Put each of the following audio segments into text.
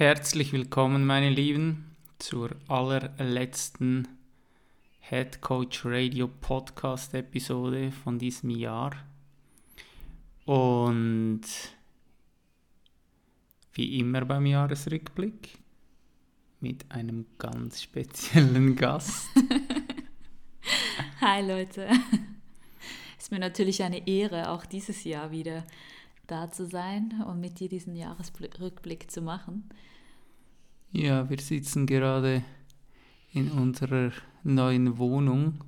Herzlich willkommen, meine Lieben, zur allerletzten Head Coach Radio Podcast Episode von diesem Jahr. Und wie immer beim Jahresrückblick mit einem ganz speziellen Gast. Hi Leute. Ist mir natürlich eine Ehre, auch dieses Jahr wieder da zu sein und mit dir diesen Jahresrückblick zu machen. Ja, wir sitzen gerade in unserer neuen Wohnung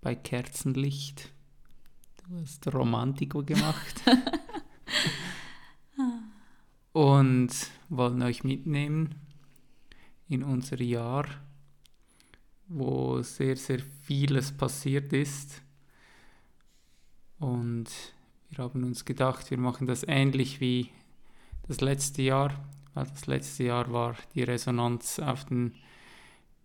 bei Kerzenlicht. Du hast Romantiko gemacht. und wollen euch mitnehmen in unser Jahr, wo sehr, sehr vieles passiert ist. Und wir haben uns gedacht, wir machen das ähnlich wie das letzte Jahr, weil das letzte Jahr war die Resonanz auf den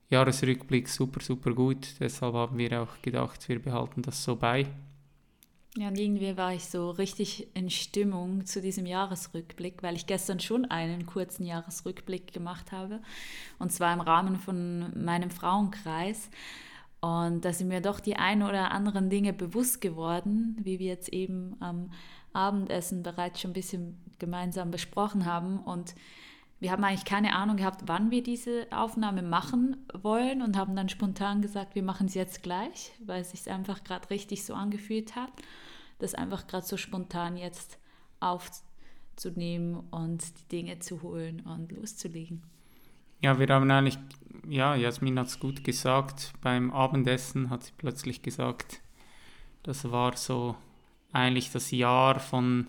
Jahresrückblick super, super gut. Deshalb haben wir auch gedacht, wir behalten das so bei. Ja, und irgendwie war ich so richtig in Stimmung zu diesem Jahresrückblick, weil ich gestern schon einen kurzen Jahresrückblick gemacht habe. Und zwar im Rahmen von meinem Frauenkreis. Und da sind mir doch die ein oder anderen Dinge bewusst geworden, wie wir jetzt eben am Abendessen bereits schon ein bisschen gemeinsam besprochen haben. Und wir haben eigentlich keine Ahnung gehabt, wann wir diese Aufnahme machen wollen und haben dann spontan gesagt, wir machen es jetzt gleich, weil es sich einfach gerade richtig so angefühlt hat, das einfach gerade so spontan jetzt aufzunehmen und die Dinge zu holen und loszulegen. Ja, wir haben eigentlich, ja, Jasmin hat es gut gesagt, beim Abendessen hat sie plötzlich gesagt, das war so eigentlich das Jahr von,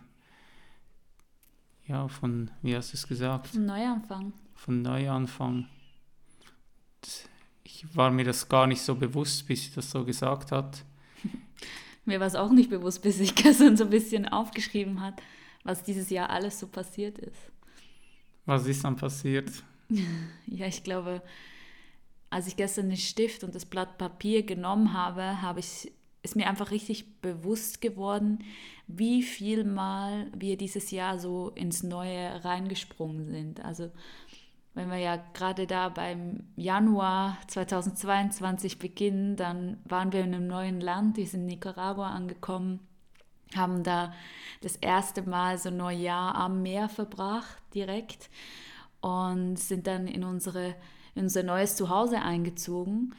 ja, von, wie hast du es gesagt? Von Neuanfang. Von Neuanfang. Ich war mir das gar nicht so bewusst, bis sie das so gesagt hat. mir war es auch nicht bewusst, bis ich gestern so ein bisschen aufgeschrieben hat, was dieses Jahr alles so passiert ist. Was ist dann passiert? Ja, ich glaube, als ich gestern den Stift und das Blatt Papier genommen habe, habe ich, ist mir einfach richtig bewusst geworden, wie viel Mal wir dieses Jahr so ins Neue reingesprungen sind. Also wenn wir ja gerade da beim Januar 2022 beginnen, dann waren wir in einem neuen Land, wir sind in Nicaragua angekommen, haben da das erste Mal so Neujahr am Meer verbracht direkt und sind dann in, unsere, in unser neues Zuhause eingezogen.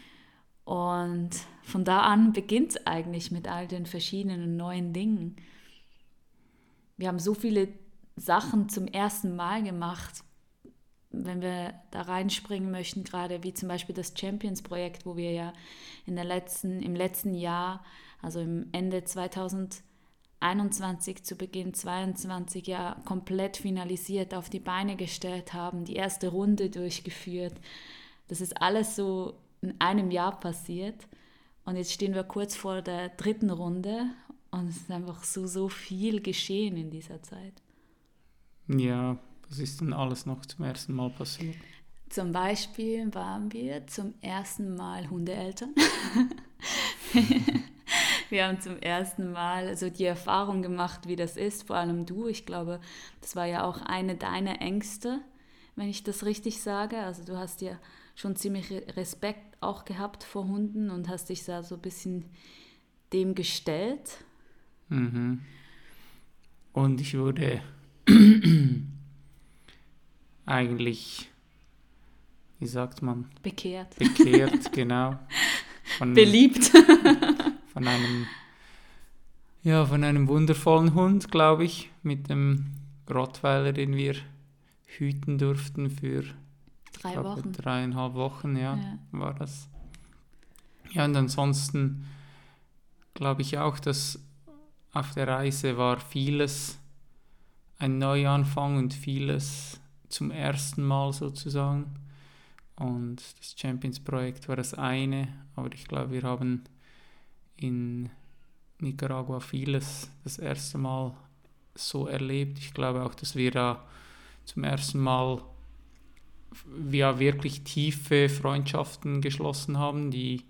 Und von da an beginnt es eigentlich mit all den verschiedenen neuen Dingen. Wir haben so viele Sachen zum ersten Mal gemacht, wenn wir da reinspringen möchten, gerade wie zum Beispiel das Champions-Projekt, wo wir ja in der letzten, im letzten Jahr, also im Ende 2000 21 zu Beginn 22 ja komplett finalisiert auf die Beine gestellt haben, die erste Runde durchgeführt. Das ist alles so in einem Jahr passiert. Und jetzt stehen wir kurz vor der dritten Runde und es ist einfach so, so viel geschehen in dieser Zeit. Ja, was ist denn alles noch zum ersten Mal passiert? Zum Beispiel waren wir zum ersten Mal Hundeeltern. wir haben zum ersten Mal so die Erfahrung gemacht, wie das ist, vor allem du. Ich glaube, das war ja auch eine deiner Ängste, wenn ich das richtig sage. Also du hast ja schon ziemlich Respekt auch gehabt vor Hunden und hast dich da so ein bisschen dem gestellt. Mhm. Und ich wurde eigentlich, wie sagt man? Bekehrt. Bekehrt, genau. Von, Beliebt. von einem, ja, von einem wundervollen Hund, glaube ich, mit dem Rottweiler, den wir hüten durften für Drei glaube, Wochen. dreieinhalb Wochen, ja, ja, war das. Ja, und ansonsten glaube ich auch, dass auf der Reise war vieles ein Neuanfang und vieles zum ersten Mal sozusagen. Und das Champions-Projekt war das eine, aber ich glaube, wir haben in Nicaragua vieles das erste Mal so erlebt. Ich glaube auch, dass wir da zum ersten Mal ja wirklich tiefe Freundschaften geschlossen haben, die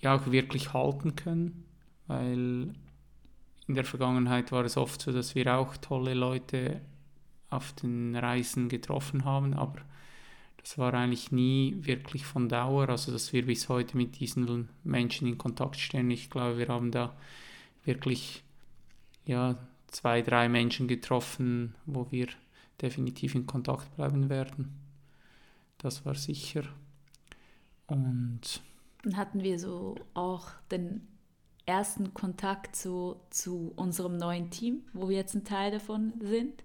ja auch wirklich halten können, weil in der Vergangenheit war es oft so, dass wir auch tolle Leute auf den Reisen getroffen haben, aber das war eigentlich nie wirklich von Dauer, also dass wir bis heute mit diesen Menschen in Kontakt stehen. Ich glaube, wir haben da wirklich ja, zwei, drei Menschen getroffen, wo wir definitiv in Kontakt bleiben werden. Das war sicher. Und dann hatten wir so auch den ersten Kontakt zu, zu unserem neuen Team, wo wir jetzt ein Teil davon sind.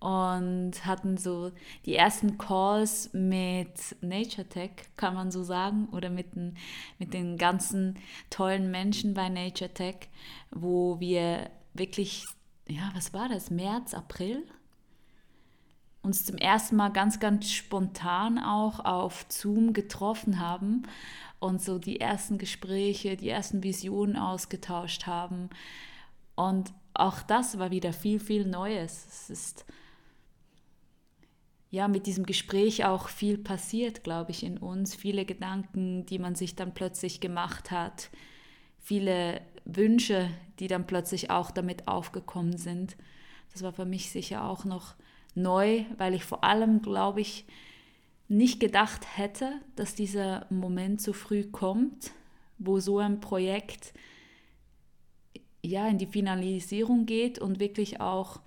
Und hatten so die ersten Calls mit Nature Tech, kann man so sagen, oder mit den, mit den ganzen tollen Menschen bei Nature Tech, wo wir wirklich, ja, was war das, März, April? Uns zum ersten Mal ganz, ganz spontan auch auf Zoom getroffen haben und so die ersten Gespräche, die ersten Visionen ausgetauscht haben. Und auch das war wieder viel, viel Neues. Es ist ja mit diesem Gespräch auch viel passiert, glaube ich, in uns. Viele Gedanken, die man sich dann plötzlich gemacht hat. Viele Wünsche, die dann plötzlich auch damit aufgekommen sind. Das war für mich sicher auch noch neu, weil ich vor allem, glaube ich, nicht gedacht hätte, dass dieser Moment so früh kommt, wo so ein Projekt ja in die Finalisierung geht und wirklich auch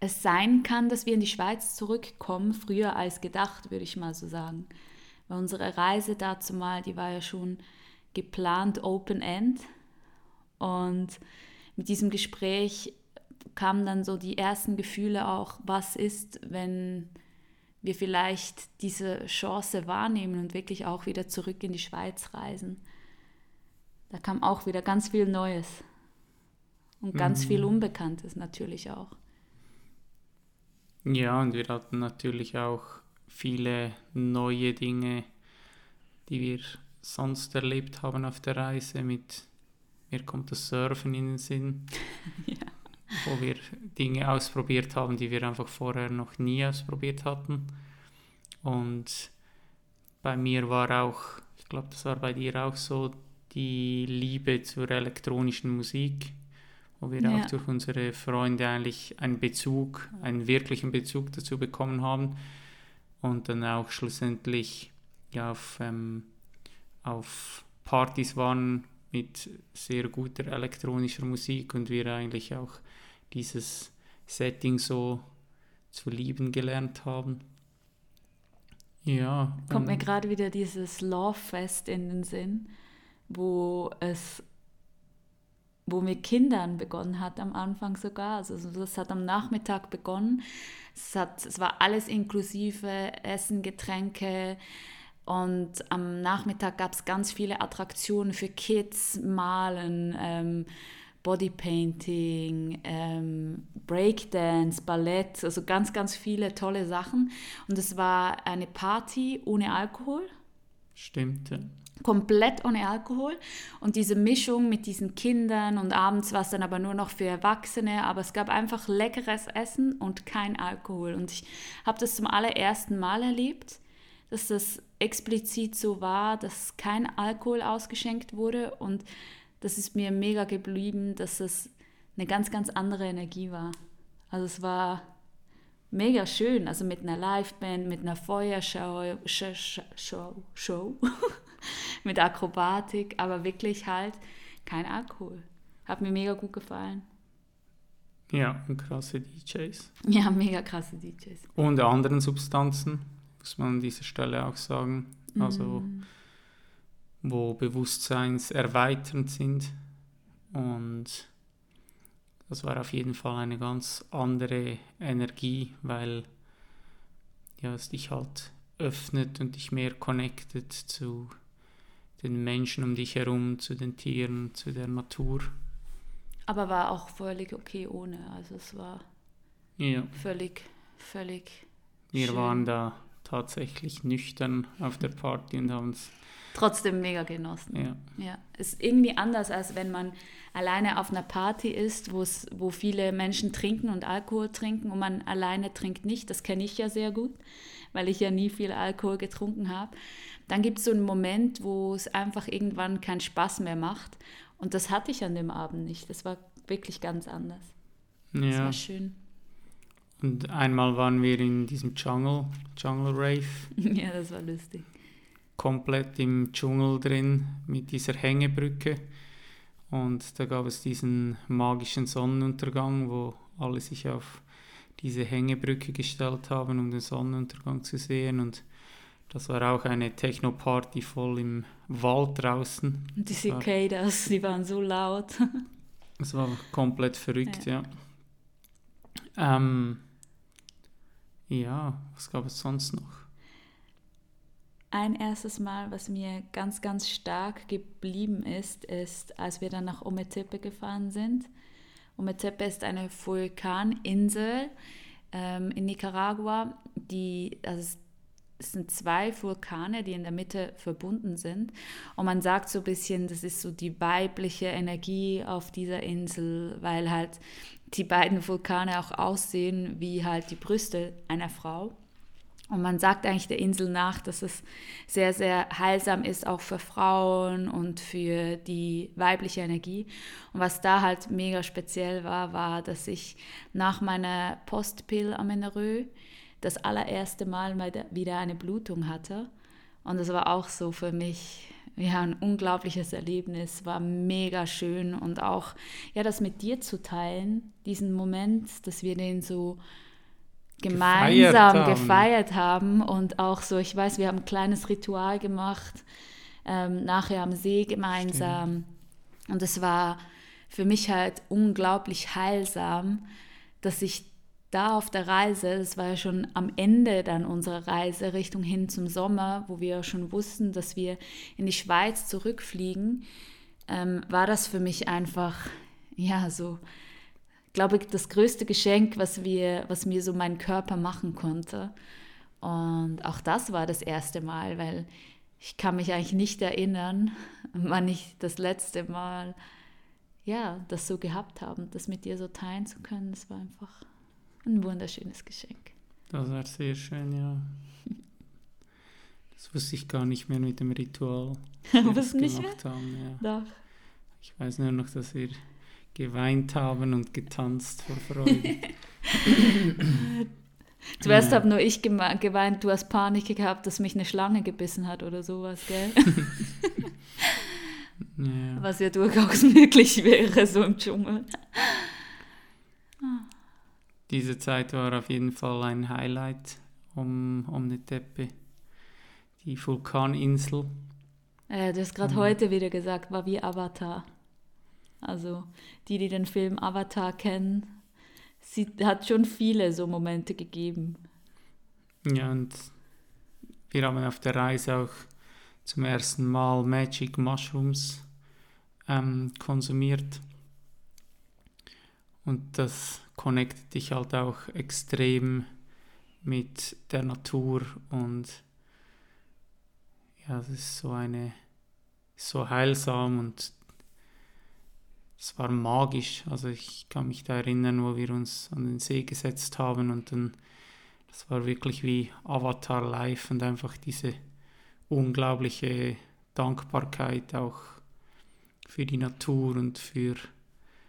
es sein kann, dass wir in die Schweiz zurückkommen, früher als gedacht, würde ich mal so sagen. Weil unsere Reise dazu mal, die war ja schon geplant Open End und mit diesem Gespräch kamen dann so die ersten Gefühle auch, was ist, wenn wir vielleicht diese Chance wahrnehmen und wirklich auch wieder zurück in die Schweiz reisen. Da kam auch wieder ganz viel Neues und ganz mhm. viel Unbekanntes natürlich auch. Ja, und wir hatten natürlich auch viele neue Dinge, die wir sonst erlebt haben auf der Reise. Mit mir kommt das Surfen in den Sinn. ja wo wir Dinge ausprobiert haben, die wir einfach vorher noch nie ausprobiert hatten. Und bei mir war auch, ich glaube, das war bei dir auch so, die Liebe zur elektronischen Musik, wo wir ja. auch durch unsere Freunde eigentlich einen Bezug, einen wirklichen Bezug dazu bekommen haben und dann auch schlussendlich ja, auf, ähm, auf Partys waren mit sehr guter elektronischer Musik und wir eigentlich auch dieses Setting so zu lieben gelernt haben. Ja. Kommt mir gerade wieder dieses Love Fest in den Sinn, wo es wo mit Kindern begonnen hat am Anfang sogar. Also das hat am Nachmittag begonnen. Es, hat, es war alles inklusive Essen, Getränke. Und am Nachmittag gab es ganz viele Attraktionen für Kids, Malen, ähm, Bodypainting, ähm, Breakdance, Ballett, also ganz, ganz viele tolle Sachen. Und es war eine Party ohne Alkohol. Stimmt. Ja. Komplett ohne Alkohol. Und diese Mischung mit diesen Kindern und abends war es dann aber nur noch für Erwachsene. Aber es gab einfach leckeres Essen und kein Alkohol. Und ich habe das zum allerersten Mal erlebt, dass das explizit so war, dass kein Alkohol ausgeschenkt wurde. Und das ist mir mega geblieben, dass es eine ganz, ganz andere Energie war. Also es war mega schön, also mit einer Liveband, mit einer Feuershow, Show, Show, mit Akrobatik, aber wirklich halt kein Alkohol. Hat mir mega gut gefallen. Ja, und krasse DJs. Ja, mega krasse DJs. Und anderen Substanzen, muss man an dieser Stelle auch sagen. Also mm wo bewusstseinserweiternd sind. Und das war auf jeden Fall eine ganz andere Energie, weil ja, es dich halt öffnet und dich mehr connected zu den Menschen um dich herum, zu den Tieren, zu der Natur. Aber war auch völlig okay ohne. Also es war Ja, Völlig, völlig. wir Schön. waren da tatsächlich nüchtern auf der Party und haben es, Trotzdem mega genossen. ja, Ja, ist irgendwie anders, als wenn man alleine auf einer Party ist, wo's- wo viele Menschen trinken und Alkohol trinken und man alleine trinkt nicht. Das kenne ich ja sehr gut, weil ich ja nie viel Alkohol getrunken habe. Dann gibt es so einen Moment, wo es einfach irgendwann keinen Spaß mehr macht. Und das hatte ich an dem Abend nicht. Das war wirklich ganz anders. Das ja. war schön. Und einmal waren wir in diesem Jungle, Jungle Rave, ja, das war lustig. Komplett im Dschungel drin mit dieser Hängebrücke. Und da gab es diesen magischen Sonnenuntergang, wo alle sich auf diese Hängebrücke gestellt haben, um den Sonnenuntergang zu sehen. Und das war auch eine Techno-Party voll im Wald draußen. Und die Cicadas, die waren so laut. Es war komplett verrückt, ja. Ähm, ja, was gab es sonst noch? Ein erstes Mal, was mir ganz, ganz stark geblieben ist, ist, als wir dann nach Ometepe gefahren sind. Ometepe ist eine Vulkaninsel ähm, in Nicaragua, die, also es- sind zwei Vulkane, die in der Mitte verbunden sind. Und man sagt so ein bisschen, das ist so die weibliche Energie auf dieser Insel, weil halt die beiden Vulkane auch aussehen wie halt die Brüste einer Frau. Und man sagt eigentlich der Insel nach, dass es sehr, sehr heilsam ist, auch für Frauen und für die weibliche Energie. Und was da halt mega speziell war, war, dass ich nach meiner Postpill Amenorrhoe das allererste Mal wieder eine Blutung hatte. Und das war auch so für mich ja, ein unglaubliches Erlebnis, war mega schön und auch ja, das mit dir zu teilen, diesen Moment, dass wir den so gemeinsam haben. gefeiert haben und auch so, ich weiß, wir haben ein kleines Ritual gemacht, ähm, nachher am See gemeinsam und es war für mich halt unglaublich heilsam, dass ich da auf der Reise, das war ja schon am Ende dann unserer Reise Richtung hin zum Sommer, wo wir schon wussten, dass wir in die Schweiz zurückfliegen, ähm, war das für mich einfach, ja, so, glaube ich, das größte Geschenk, was, wir, was mir so mein Körper machen konnte. Und auch das war das erste Mal, weil ich kann mich eigentlich nicht erinnern, wann ich das letzte Mal ja, das so gehabt habe, das mit dir so teilen zu können. Das war einfach ein wunderschönes Geschenk. Das war sehr schön, ja. Das wusste ich gar nicht mehr mit dem Ritual. Wussten nicht gemacht haben, ja. Doch. Ich weiß nur noch, dass wir geweint haben und getanzt vor Freude. Zuerst Ja. habe nur ich geweint, du hast Panik gehabt, dass mich eine Schlange gebissen hat oder sowas, gell? ja. Was ja durchaus möglich wäre, so im Dschungel. Diese Zeit war auf jeden Fall ein Highlight um, um die Teppe. Die Vulkaninsel. Äh, du hast gerade Mhm. heute wieder gesagt, war wie Avatar. Also die, die den Film Avatar kennen, sie hat schon viele so Momente gegeben. Ja, und wir haben auf der Reise auch zum ersten Mal Magic Mushrooms ähm, konsumiert. Und das connectet dich halt auch extrem mit der Natur und ja, das ist so eine so heilsam und es war magisch. Also ich kann mich da erinnern, wo wir uns an den See gesetzt haben und dann das war wirklich wie Avatar live und einfach diese unglaubliche Dankbarkeit auch für die Natur und für,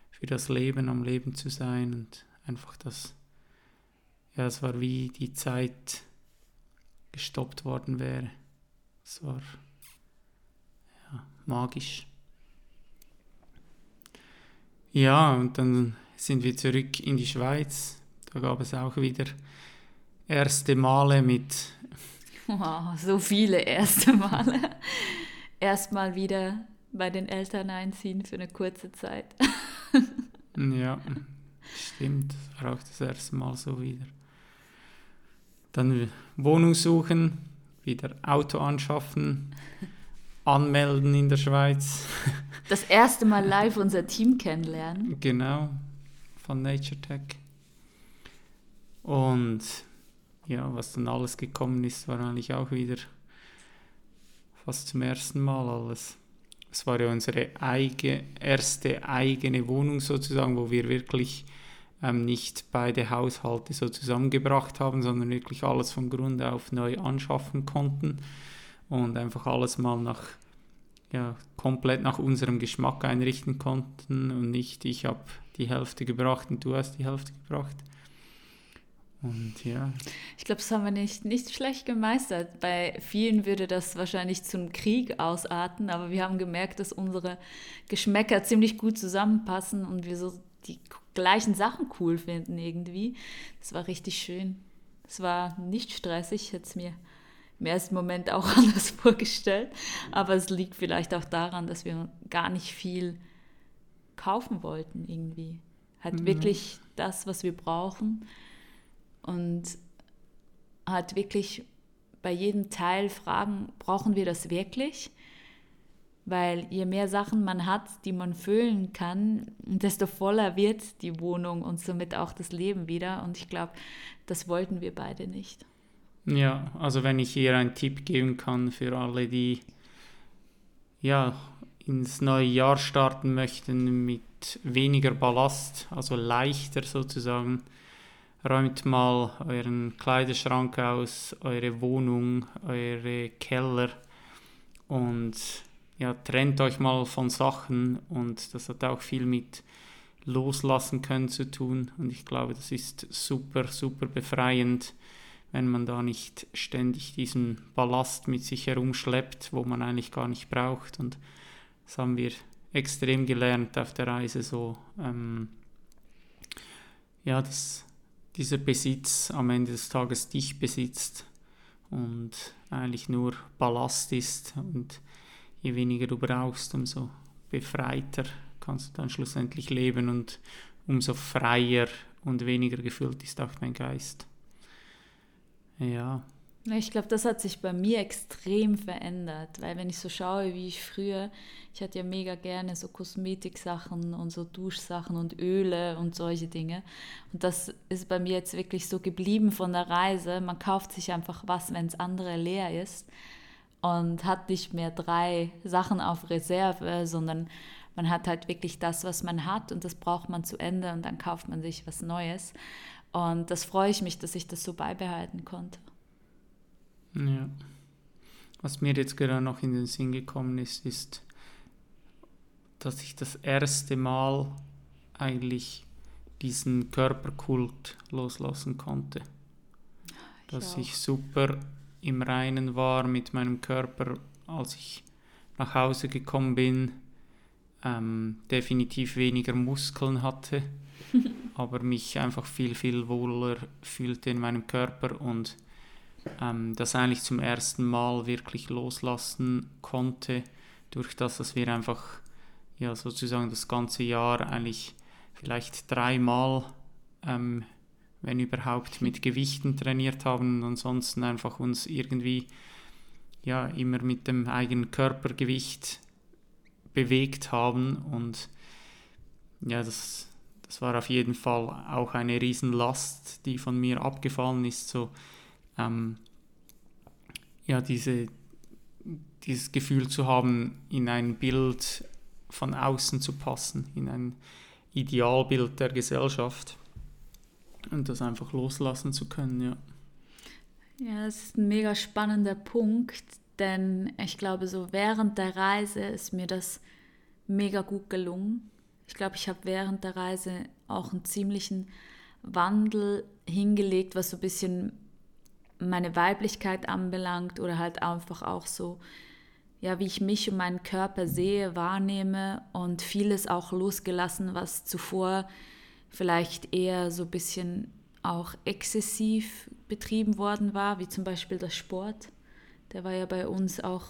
für das Leben, am Leben zu sein und einfach das, ja, es war wie die Zeit gestoppt worden wäre. Es war ja, magisch. Ja, und dann sind wir zurück in die Schweiz. Da gab es auch wieder erste Male mit, Wow, so viele erste Male. Erstmal wieder bei den Eltern einziehen für eine kurze Zeit. ja, stimmt, das war auch das erste Mal so wieder. Dann Wohnung suchen, wieder Auto anschaffen, anmelden in der Schweiz. Das erste Mal live unser Team kennenlernen. Genau, von Nature Tech. Und ja, was dann alles gekommen ist, war eigentlich auch wieder fast zum ersten Mal alles. Es war ja unsere eigene, erste eigene Wohnung sozusagen, wo wir wirklich ähm, nicht beide Haushalte so zusammengebracht haben, sondern wirklich alles von Grund auf neu anschaffen konnten und einfach alles mal nach ja, komplett nach unserem Geschmack einrichten konnten und nicht ich habe die Hälfte gebracht und du hast die Hälfte gebracht. Und ja. Ich glaube, das haben wir nicht, nicht schlecht gemeistert. Bei vielen würde das wahrscheinlich zum Krieg ausarten, aber wir haben gemerkt, dass unsere Geschmäcker ziemlich gut zusammenpassen und wir so die gleichen Sachen cool finden irgendwie. Das war richtig schön. Es war nicht stressig, hätte es mir im ersten Moment auch anders vorgestellt. Aber es liegt vielleicht auch daran, dass wir gar nicht viel kaufen wollten irgendwie. Halt mhm. wirklich das, was wir brauchen. Und halt wirklich bei jedem Teil fragen, brauchen wir das wirklich? Weil je mehr Sachen man hat, die man füllen kann, desto voller wird die Wohnung und somit auch das Leben wieder. Und ich glaube, das wollten wir beide nicht. Ja, also wenn ich hier einen Tipp geben kann für alle, die ja ins neue Jahr starten möchten mit weniger Ballast, also leichter sozusagen, räumt mal euren Kleiderschrank aus, eure Wohnung, eure Keller und ja, trennt euch mal von Sachen und das hat auch viel mit Loslassen können zu tun und ich glaube, das ist super, super befreiend, wenn man da nicht ständig diesen Ballast mit sich herumschleppt, wo man eigentlich gar nicht braucht und das haben wir extrem gelernt auf der Reise so, ähm, ja, dass dieser Besitz am Ende des Tages dich besitzt und eigentlich nur Ballast ist und je weniger du brauchst, umso befreiter kannst du dann schlussendlich leben und umso freier und weniger gefüllt ist auch dein Geist. Ja. Ich glaube, das hat sich bei mir extrem verändert, weil wenn ich so schaue, wie ich früher, ich hatte ja mega gerne so Kosmetiksachen und so Duschsachen und Öle und solche Dinge. Und das ist bei mir jetzt wirklich so geblieben von der Reise. Man kauft sich einfach was, wenn es andere leer ist und hat nicht mehr drei Sachen auf Reserve, sondern man hat halt wirklich das, was man hat und das braucht man zu Ende und dann kauft man sich was Neues. Und das freue ich mich, dass ich das so beibehalten konnte. Ja. Was mir jetzt gerade noch in den Sinn gekommen ist, ist, dass ich das erste Mal eigentlich diesen Körperkult loslassen konnte. dass ich super im Reinen war mit meinem Körper, als ich nach Hause gekommen bin, ähm, definitiv weniger Muskeln hatte, aber mich einfach viel, viel wohler fühlte in meinem Körper und ähm, das eigentlich zum ersten Mal wirklich loslassen konnte, durch das, dass wir einfach ja sozusagen das ganze Jahr eigentlich vielleicht dreimal ähm, wenn überhaupt, mit Gewichten trainiert haben und ansonsten einfach uns irgendwie ja immer mit dem eigenen Körpergewicht bewegt haben und ja, das, das war auf jeden Fall auch eine Riesenlast, die von mir abgefallen ist, so ähm, ja, diese, dieses Gefühl zu haben, in ein Bild von außen zu passen, in ein Idealbild der Gesellschaft und das einfach loslassen zu können, ja. Ja, das ist ein mega spannender Punkt, denn ich glaube, so während der Reise ist mir das mega gut gelungen. Ich glaube, ich habe während der Reise auch einen ziemlichen Wandel hingelegt, was so ein bisschen meine Weiblichkeit anbelangt oder halt einfach auch so, ja, wie ich mich und meinen Körper sehe, wahrnehme und vieles auch losgelassen, was zuvor vielleicht eher so ein bisschen auch exzessiv betrieben worden war, wie zum Beispiel der Sport. Der war ja bei uns auch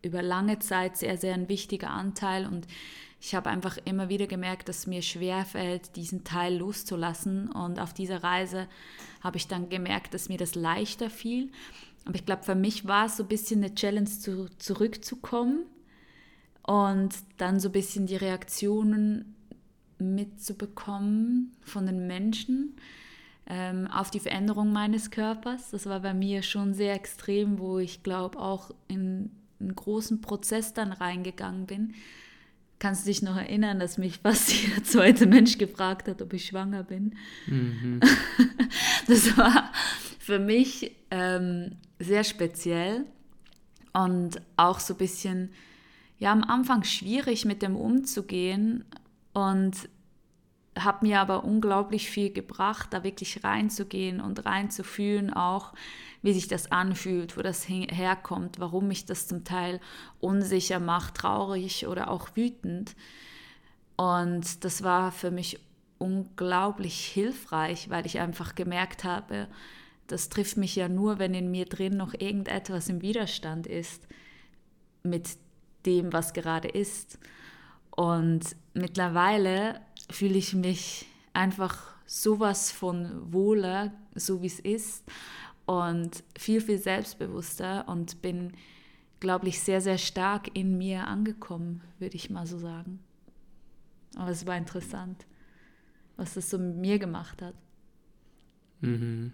über lange Zeit sehr, sehr ein wichtiger Anteil und ich habe einfach immer wieder gemerkt, dass mir schwer fällt, diesen Teil loszulassen und auf dieser Reise habe ich dann gemerkt, dass mir das leichter fiel. Aber ich glaube, für mich war es so ein bisschen eine Challenge, zu, zurückzukommen und dann so ein bisschen die Reaktionen mitzubekommen von den Menschen. ähm, auf die Veränderung meines Körpers. Das war bei mir schon sehr extrem, wo ich glaube auch in einen großen Prozess dann reingegangen bin. Kannst du dich noch erinnern, dass mich fast jeder zweite Mensch gefragt hat, ob ich schwanger bin? Mhm. Das war für mich ähm, sehr speziell und auch so ein bisschen, ja, am Anfang schwierig mit dem umzugehen und habe mir aber unglaublich viel gebracht, da wirklich reinzugehen und reinzufühlen auch, wie sich das anfühlt, wo das herkommt, warum mich das zum Teil unsicher macht, traurig oder auch wütend. Und das war für mich unglaublich hilfreich, weil ich einfach gemerkt habe, das trifft mich ja nur, wenn in mir drin noch irgendetwas im Widerstand ist mit dem, was gerade ist. Und mittlerweile fühle ich mich einfach sowas von wohler, so wie es ist und viel, viel selbstbewusster und bin, glaube ich, sehr, sehr stark in mir angekommen, würde ich mal so sagen. Aber es war interessant, was das so mit mir gemacht hat. Mhm.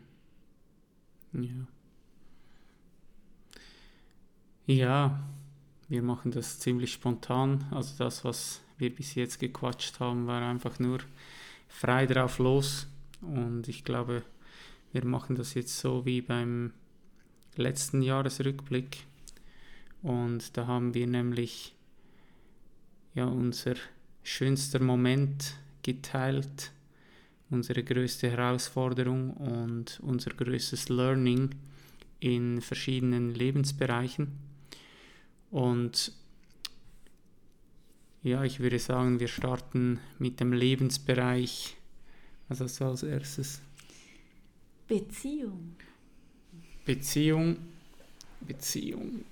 Ja. Ja, wir machen das ziemlich spontan. Also das, was wir bis jetzt gequatscht haben, war einfach nur frei drauf los. Und ich glaube, wir machen das jetzt so wie beim letzten Jahresrückblick. Und da haben wir nämlich ja unser schönster Moment geteilt unsere größte Herausforderung und unser größtes Learning in verschiedenen Lebensbereichen. Und ja, ich würde sagen, wir starten mit dem Lebensbereich. Was hast du als erstes? Beziehung. Beziehung. Beziehung.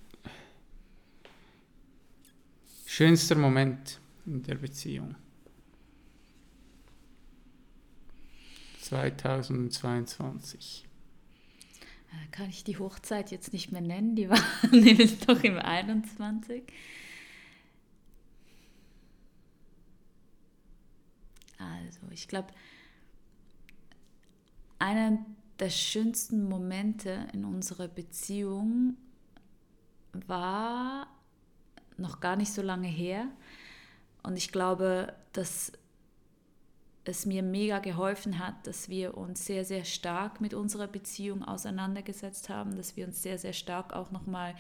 Schönster Moment in der Beziehung. 2022. Äh, kann ich die Hochzeit jetzt nicht mehr nennen, die war nämlich doch im 21. Also, ich glaube, einer der schönsten Momente in unserer Beziehung war noch gar nicht so lange her. Und ich glaube, dass es mir mega geholfen hat, dass wir uns sehr, sehr stark mit unserer Beziehung auseinandergesetzt haben, dass wir uns sehr, sehr stark auch nochmal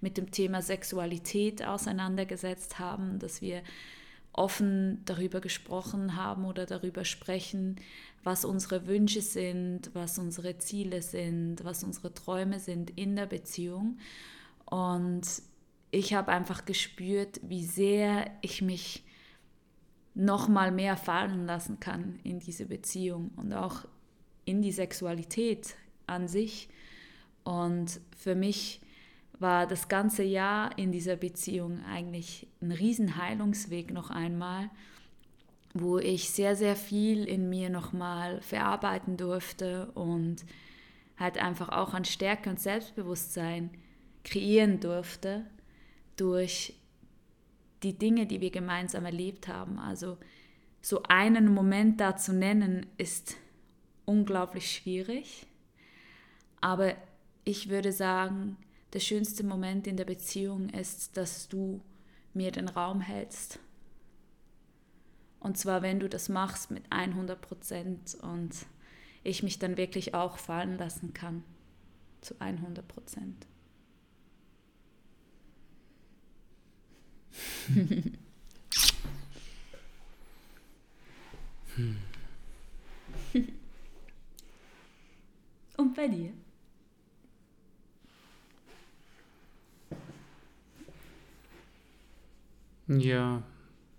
mit dem Thema Sexualität auseinandergesetzt haben, dass wir offen darüber gesprochen haben oder darüber sprechen, was unsere Wünsche sind, was unsere Ziele sind, was unsere Träume sind in der Beziehung. Und ich habe einfach gespürt, wie sehr ich mich noch mal mehr fallen lassen kann in diese Beziehung und auch in die Sexualität an sich. Und für mich war das ganze Jahr in dieser Beziehung eigentlich ein Riesenheilungsweg noch einmal, wo ich sehr, sehr viel in mir nochmal verarbeiten durfte und halt einfach auch an Stärke und Selbstbewusstsein kreieren durfte durch die Dinge, die wir gemeinsam erlebt haben. Also so einen Moment da zu nennen, ist unglaublich schwierig. Aber ich würde sagen, der schönste Moment in der Beziehung ist, dass du mir den Raum hältst. Und zwar, wenn du das machst mit 100 Prozent und ich mich dann wirklich auch fallen lassen kann zu 100 Prozent. Und bei dir? Ja,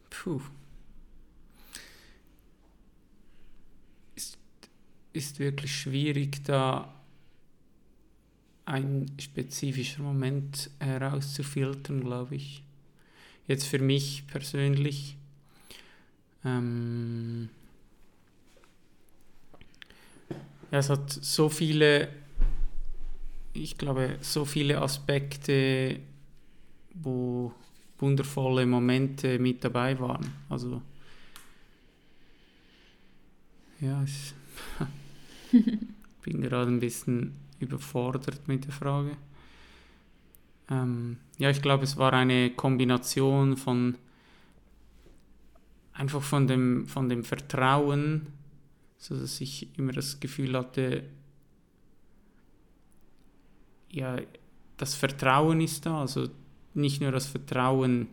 puh. Ist, ist wirklich schwierig, da ein spezifischer Moment herauszufiltern, glaube ich jetzt für mich persönlich. Ähm, ja, es hat so viele, ich glaube, so viele Aspekte, wo wundervolle Momente mit dabei waren. Also, ja, es, Bin gerade ein bisschen überfordert mit der Frage. Ähm, ja, ich glaube, es war eine Kombination von einfach von dem, von dem Vertrauen, so dass ich immer das Gefühl hatte, ja, das Vertrauen ist da, also nicht nur das Vertrauen,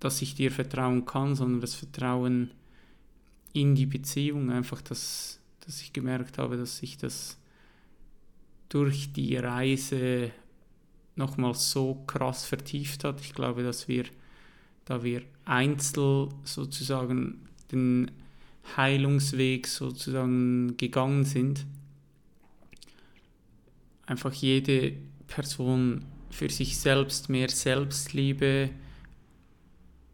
dass ich dir vertrauen kann, sondern das Vertrauen in die Beziehung, einfach, dass, dass ich gemerkt habe, dass sich das durch die Reise nochmals so krass vertieft hat. Ich glaube, dass wir, da wir einzeln sozusagen den Heilungsweg sozusagen gegangen sind, einfach jede Person für sich selbst mehr Selbstliebe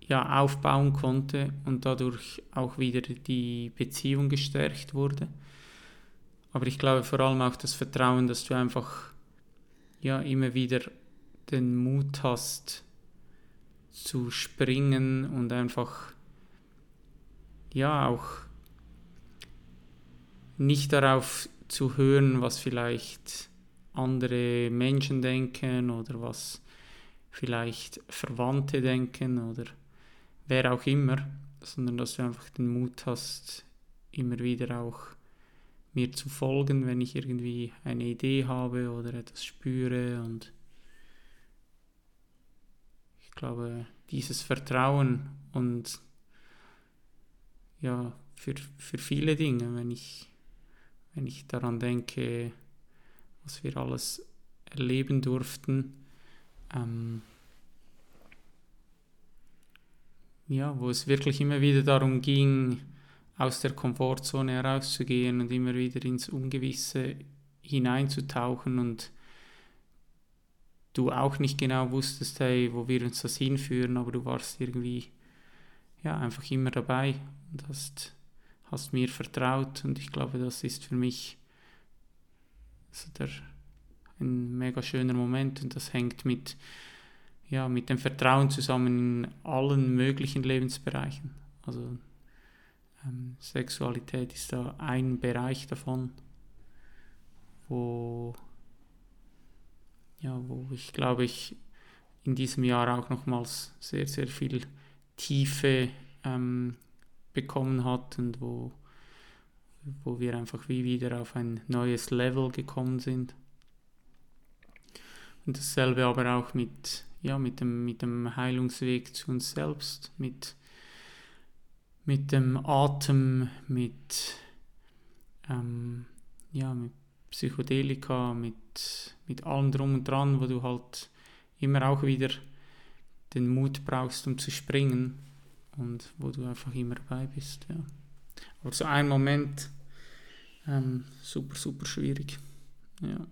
ja, aufbauen konnte und dadurch auch wieder die Beziehung gestärkt wurde. Aber ich glaube vor allem auch das Vertrauen, dass du einfach ja immer wieder den Mut hast zu springen und einfach ja auch nicht darauf zu hören, was vielleicht andere Menschen denken oder was vielleicht Verwandte denken oder wer auch immer, sondern dass du einfach den Mut hast, immer wieder auch mir zu folgen, wenn ich irgendwie eine Idee habe oder etwas spüre. Und ich glaube, dieses Vertrauen und ja, für, für viele Dinge, wenn ich, wenn ich daran denke, was wir alles erleben durften, ähm, ja, wo es wirklich immer wieder darum ging, aus der Komfortzone herauszugehen und immer wieder ins Ungewisse hineinzutauchen und du auch nicht genau wusstest, hey, wo wir uns das hinführen, aber du warst irgendwie ja einfach immer dabei und hast, hast mir vertraut und ich glaube, das ist für mich so der, ein mega schöner Moment und das hängt mit ja, mit dem Vertrauen zusammen in allen möglichen Lebensbereichen. Also ähm, Sexualität ist da ein Bereich davon, wo, ja, wo ich glaube ich in diesem Jahr auch nochmals sehr, sehr viel Tiefe ähm, bekommen hat und wo, wo wir einfach wie wieder auf ein neues Level gekommen sind. Und dasselbe aber auch mit, ja, mit, dem, mit dem Heilungsweg zu uns selbst, mit mit dem Atem, mit, ähm, ja, mit Psychedelika, mit, mit allem drum und dran, wo du halt immer auch wieder den Mut brauchst, um zu springen und wo du einfach immer dabei bist. Ja. Aber so ein Moment, ähm, super, super schwierig. Ja.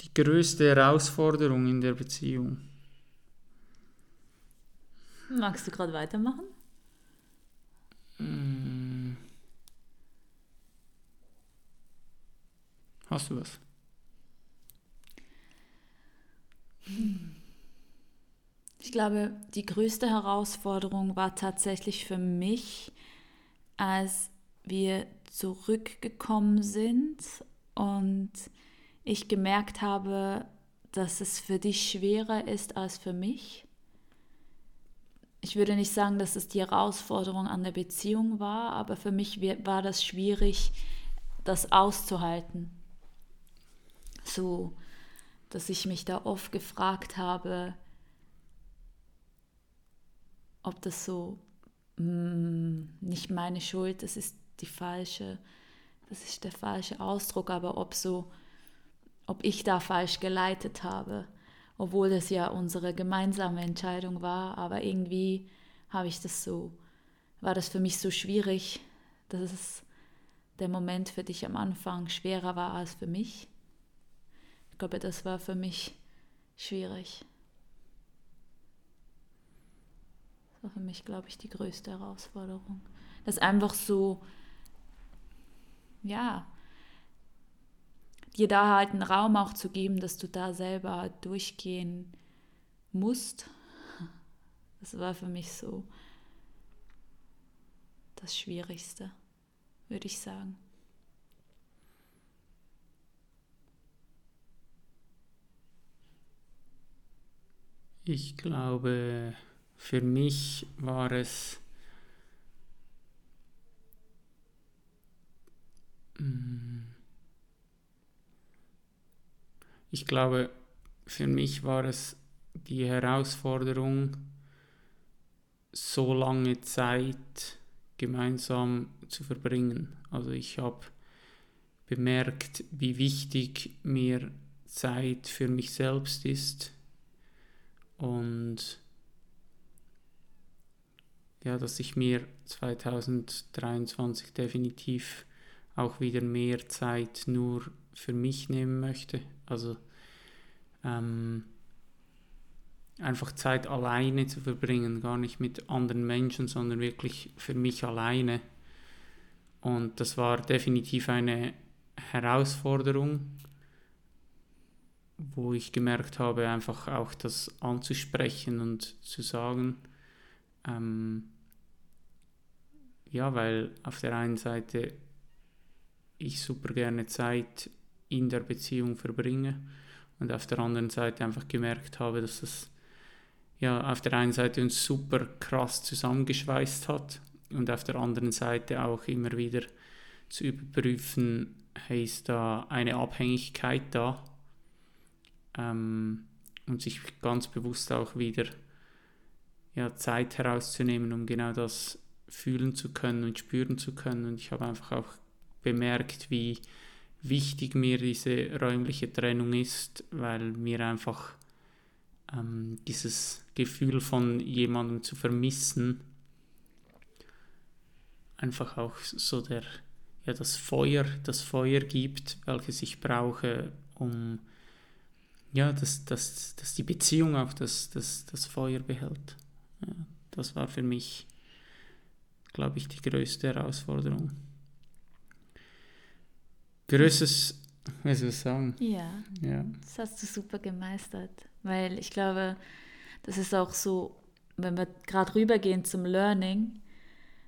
Die größte Herausforderung in der Beziehung. Magst du gerade weitermachen? Hm. Hast du was? Ich glaube, die größte Herausforderung war tatsächlich für mich, als wir zurückgekommen sind und ich gemerkt habe, dass es für dich schwerer ist als für mich ich würde nicht sagen, dass es die Herausforderung an der Beziehung war, aber für mich war das schwierig, das auszuhalten. So, dass ich mich da oft gefragt habe, ob das so mh, mm, nicht meine Schuld, das ist die falsche, das ist der falsche Ausdruck, aber ob so, ob ich da falsch geleitet habe obwohl das ja unsere gemeinsame Entscheidung war, aber irgendwie habe ich das so, war das für mich so schwierig, dass es der Moment für dich am Anfang schwerer war als für mich. Ich glaube, das war für mich schwierig. Das war für mich, glaube ich, die größte Herausforderung. Das einfach so, ja, dir da halt einen Raum auch zu geben, dass du da selber durchgehen musst. Das war für mich so das Schwierigste. würde ich sagen. Ich glaube, für mich war es mm, ich glaube, für mich war es die Herausforderung, so lange Zeit gemeinsam zu verbringen. Also ich habe bemerkt, wie wichtig mir Zeit für mich selbst ist und ja, dass ich mir 2023 definitiv auch wieder mehr Zeit nur für mich nehmen möchte. Also ähm, einfach Zeit alleine zu verbringen, gar nicht mit anderen Menschen, sondern wirklich für mich alleine. Und das war definitiv eine Herausforderung, wo ich gemerkt habe, einfach auch das anzusprechen und zu sagen. Ähm, ja, weil auf der einen Seite ich super gerne Zeit in der Beziehung verbringe und auf der anderen Seite einfach gemerkt habe, dass es ja auf der einen Seite uns super krass zusammengeschweißt hat und auf der anderen Seite auch immer wieder zu überprüfen, hey, ist da eine Abhängigkeit da? Ähm, und sich ganz bewusst auch wieder ja, Zeit herauszunehmen, um genau das fühlen zu können und spüren zu können. Und ich habe einfach auch bemerkt, wie wichtig mir diese räumliche Trennung ist, weil mir einfach ähm, dieses Gefühl von jemandem zu vermissen einfach auch so der ja das Feuer das Feuer gibt welches ich brauche um ja dass, dass, dass die Beziehung auch das, das, das Feuer behält ja, das war für mich glaube ich die größte Herausforderung. Größtes wie soll ich sagen? Ja, ja. Das hast du super gemeistert weil ich glaube das ist auch so, wenn wir gerade rübergehen zum Learning,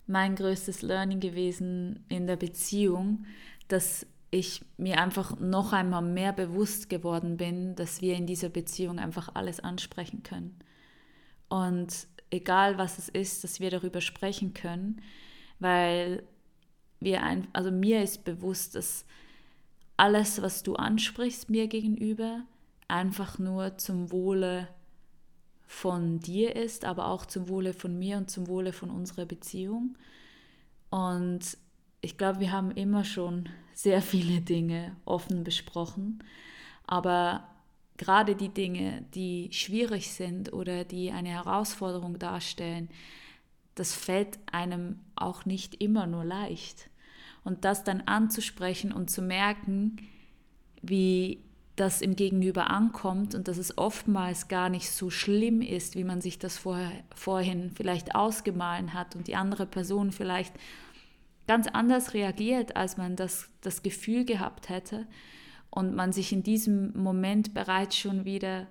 mein größtes Learning gewesen in der Beziehung, dass ich mir einfach noch einmal mehr bewusst geworden bin, dass wir in dieser Beziehung einfach alles ansprechen können. Und egal was es ist, dass wir darüber sprechen können, weil wir ein, also mir ist bewusst, dass alles, was du ansprichst mir gegenüber, einfach nur zum Wohle von dir ist, aber auch zum Wohle von mir und zum Wohle von unserer Beziehung. Und ich glaube, wir haben immer schon sehr viele Dinge offen besprochen, aber gerade die Dinge, die schwierig sind oder die eine Herausforderung darstellen, das fällt einem auch nicht immer nur leicht. Und das dann anzusprechen und zu merken, wie das im Gegenüber ankommt und dass es oftmals gar nicht so schlimm ist, wie man sich das vorher, vorhin vielleicht ausgemahlen hat und die andere Person vielleicht ganz anders reagiert, als man das, das Gefühl gehabt hätte und man sich in diesem Moment bereits schon wieder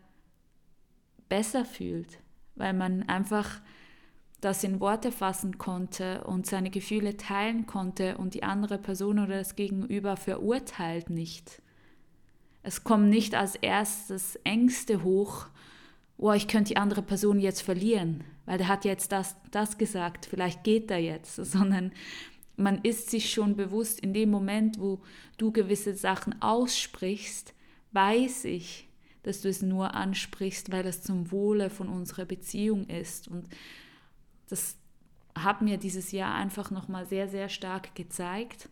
besser fühlt, weil man einfach das in Worte fassen konnte und seine Gefühle teilen konnte und die andere Person oder das Gegenüber verurteilt nicht. Es kommen nicht als erstes Ängste hoch, oh, ich könnte die andere Person jetzt verlieren, weil der hat jetzt das, das gesagt, vielleicht geht er jetzt, sondern man ist sich schon bewusst, in dem Moment, wo du gewisse Sachen aussprichst, weiß ich, dass du es nur ansprichst, weil es zum Wohle von unserer Beziehung ist. Und das hat mir dieses Jahr einfach nochmal sehr, sehr stark gezeigt.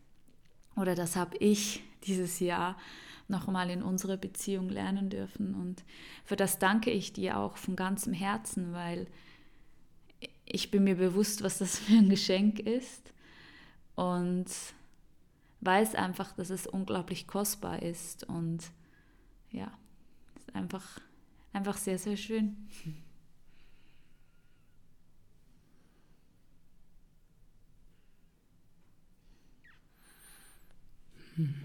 Oder das habe ich dieses Jahr nochmal in unserer Beziehung lernen dürfen. Und für das danke ich dir auch von ganzem Herzen, weil ich bin mir bewusst, was das für ein Geschenk ist und weiß einfach, dass es unglaublich kostbar ist und ja, ist einfach, einfach sehr, sehr schön. Hm.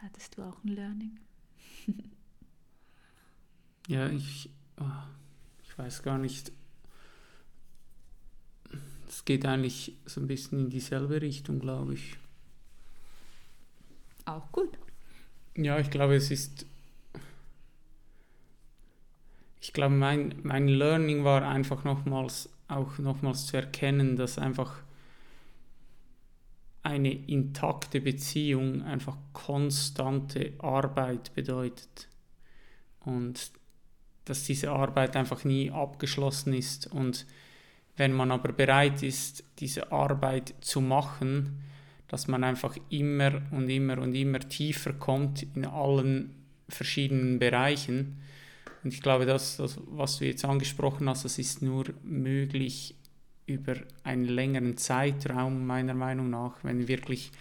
Hattest du auch ein Learning? ja, ich, oh, ich weiß gar nicht, das geht eigentlich so ein bisschen in dieselbe Richtung, glaube ich. Auch gut. Ja, ich glaube, es ist. Ich glaube, mein, mein Learning war einfach nochmals, auch nochmals zu erkennen, dass einfach eine intakte Beziehung einfach konstante Arbeit bedeutet. Und dass diese Arbeit einfach nie abgeschlossen ist. Und wenn man aber bereit ist, diese Arbeit zu machen, dass man einfach immer und immer und immer tiefer kommt in allen verschiedenen Bereichen. Und ich glaube, das, das was du jetzt angesprochen hast, das ist nur möglich über einen längeren Zeitraum, meiner Meinung nach, wenn wirklich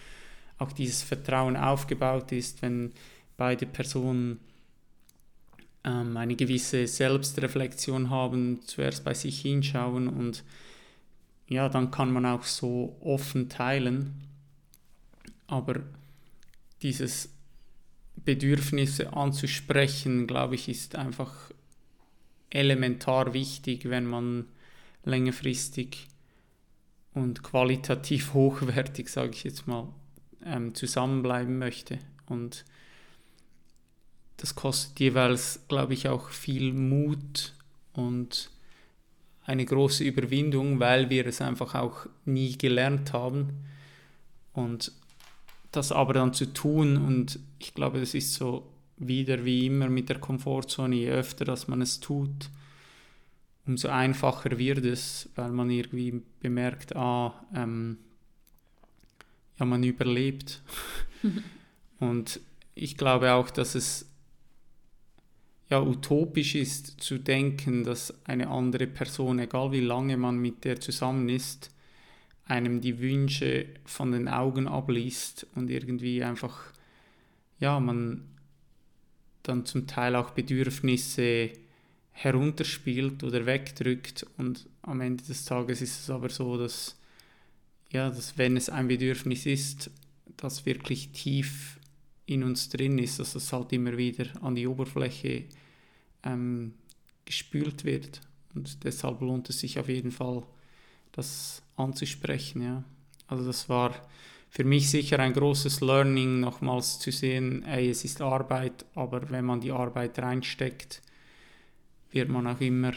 auch dieses Vertrauen aufgebaut ist, wenn beide Personen ähm, eine gewisse Selbstreflexion haben, zuerst bei sich hinschauen und ja, dann kann man auch so offen teilen. Aber dieses Bedürfnisse anzusprechen, glaube ich, ist einfach elementar wichtig, wenn man längerfristig und qualitativ hochwertig, sage ich jetzt mal, ähm, zusammenbleiben möchte. Und das kostet jeweils, glaube ich, auch viel Mut und eine große Überwindung, weil wir es einfach auch nie gelernt haben. Und das aber dann zu tun, und ich glaube, das ist so wieder wie immer mit der Komfortzone, je öfter dass man es tut, umso einfacher wird es, weil man irgendwie bemerkt, ah, ähm, ja, man überlebt. und ich glaube auch, dass es ja utopisch ist zu denken, dass eine andere Person, egal wie lange man mit der zusammen ist, einem die Wünsche von den Augen abliest und irgendwie einfach, ja, man dann zum Teil auch Bedürfnisse herunterspielt oder wegdrückt und am Ende des Tages ist es aber so, dass ja, dass wenn es ein Bedürfnis ist, das wirklich tief in uns drin ist, dass es halt immer wieder an die Oberfläche ähm, gespült wird und deshalb lohnt es sich auf jeden Fall, das anzusprechen, ja. Also das war für mich sicher ein großes Learning, nochmals zu sehen, ey, es ist Arbeit, aber wenn man die Arbeit reinsteckt, wird man auch immer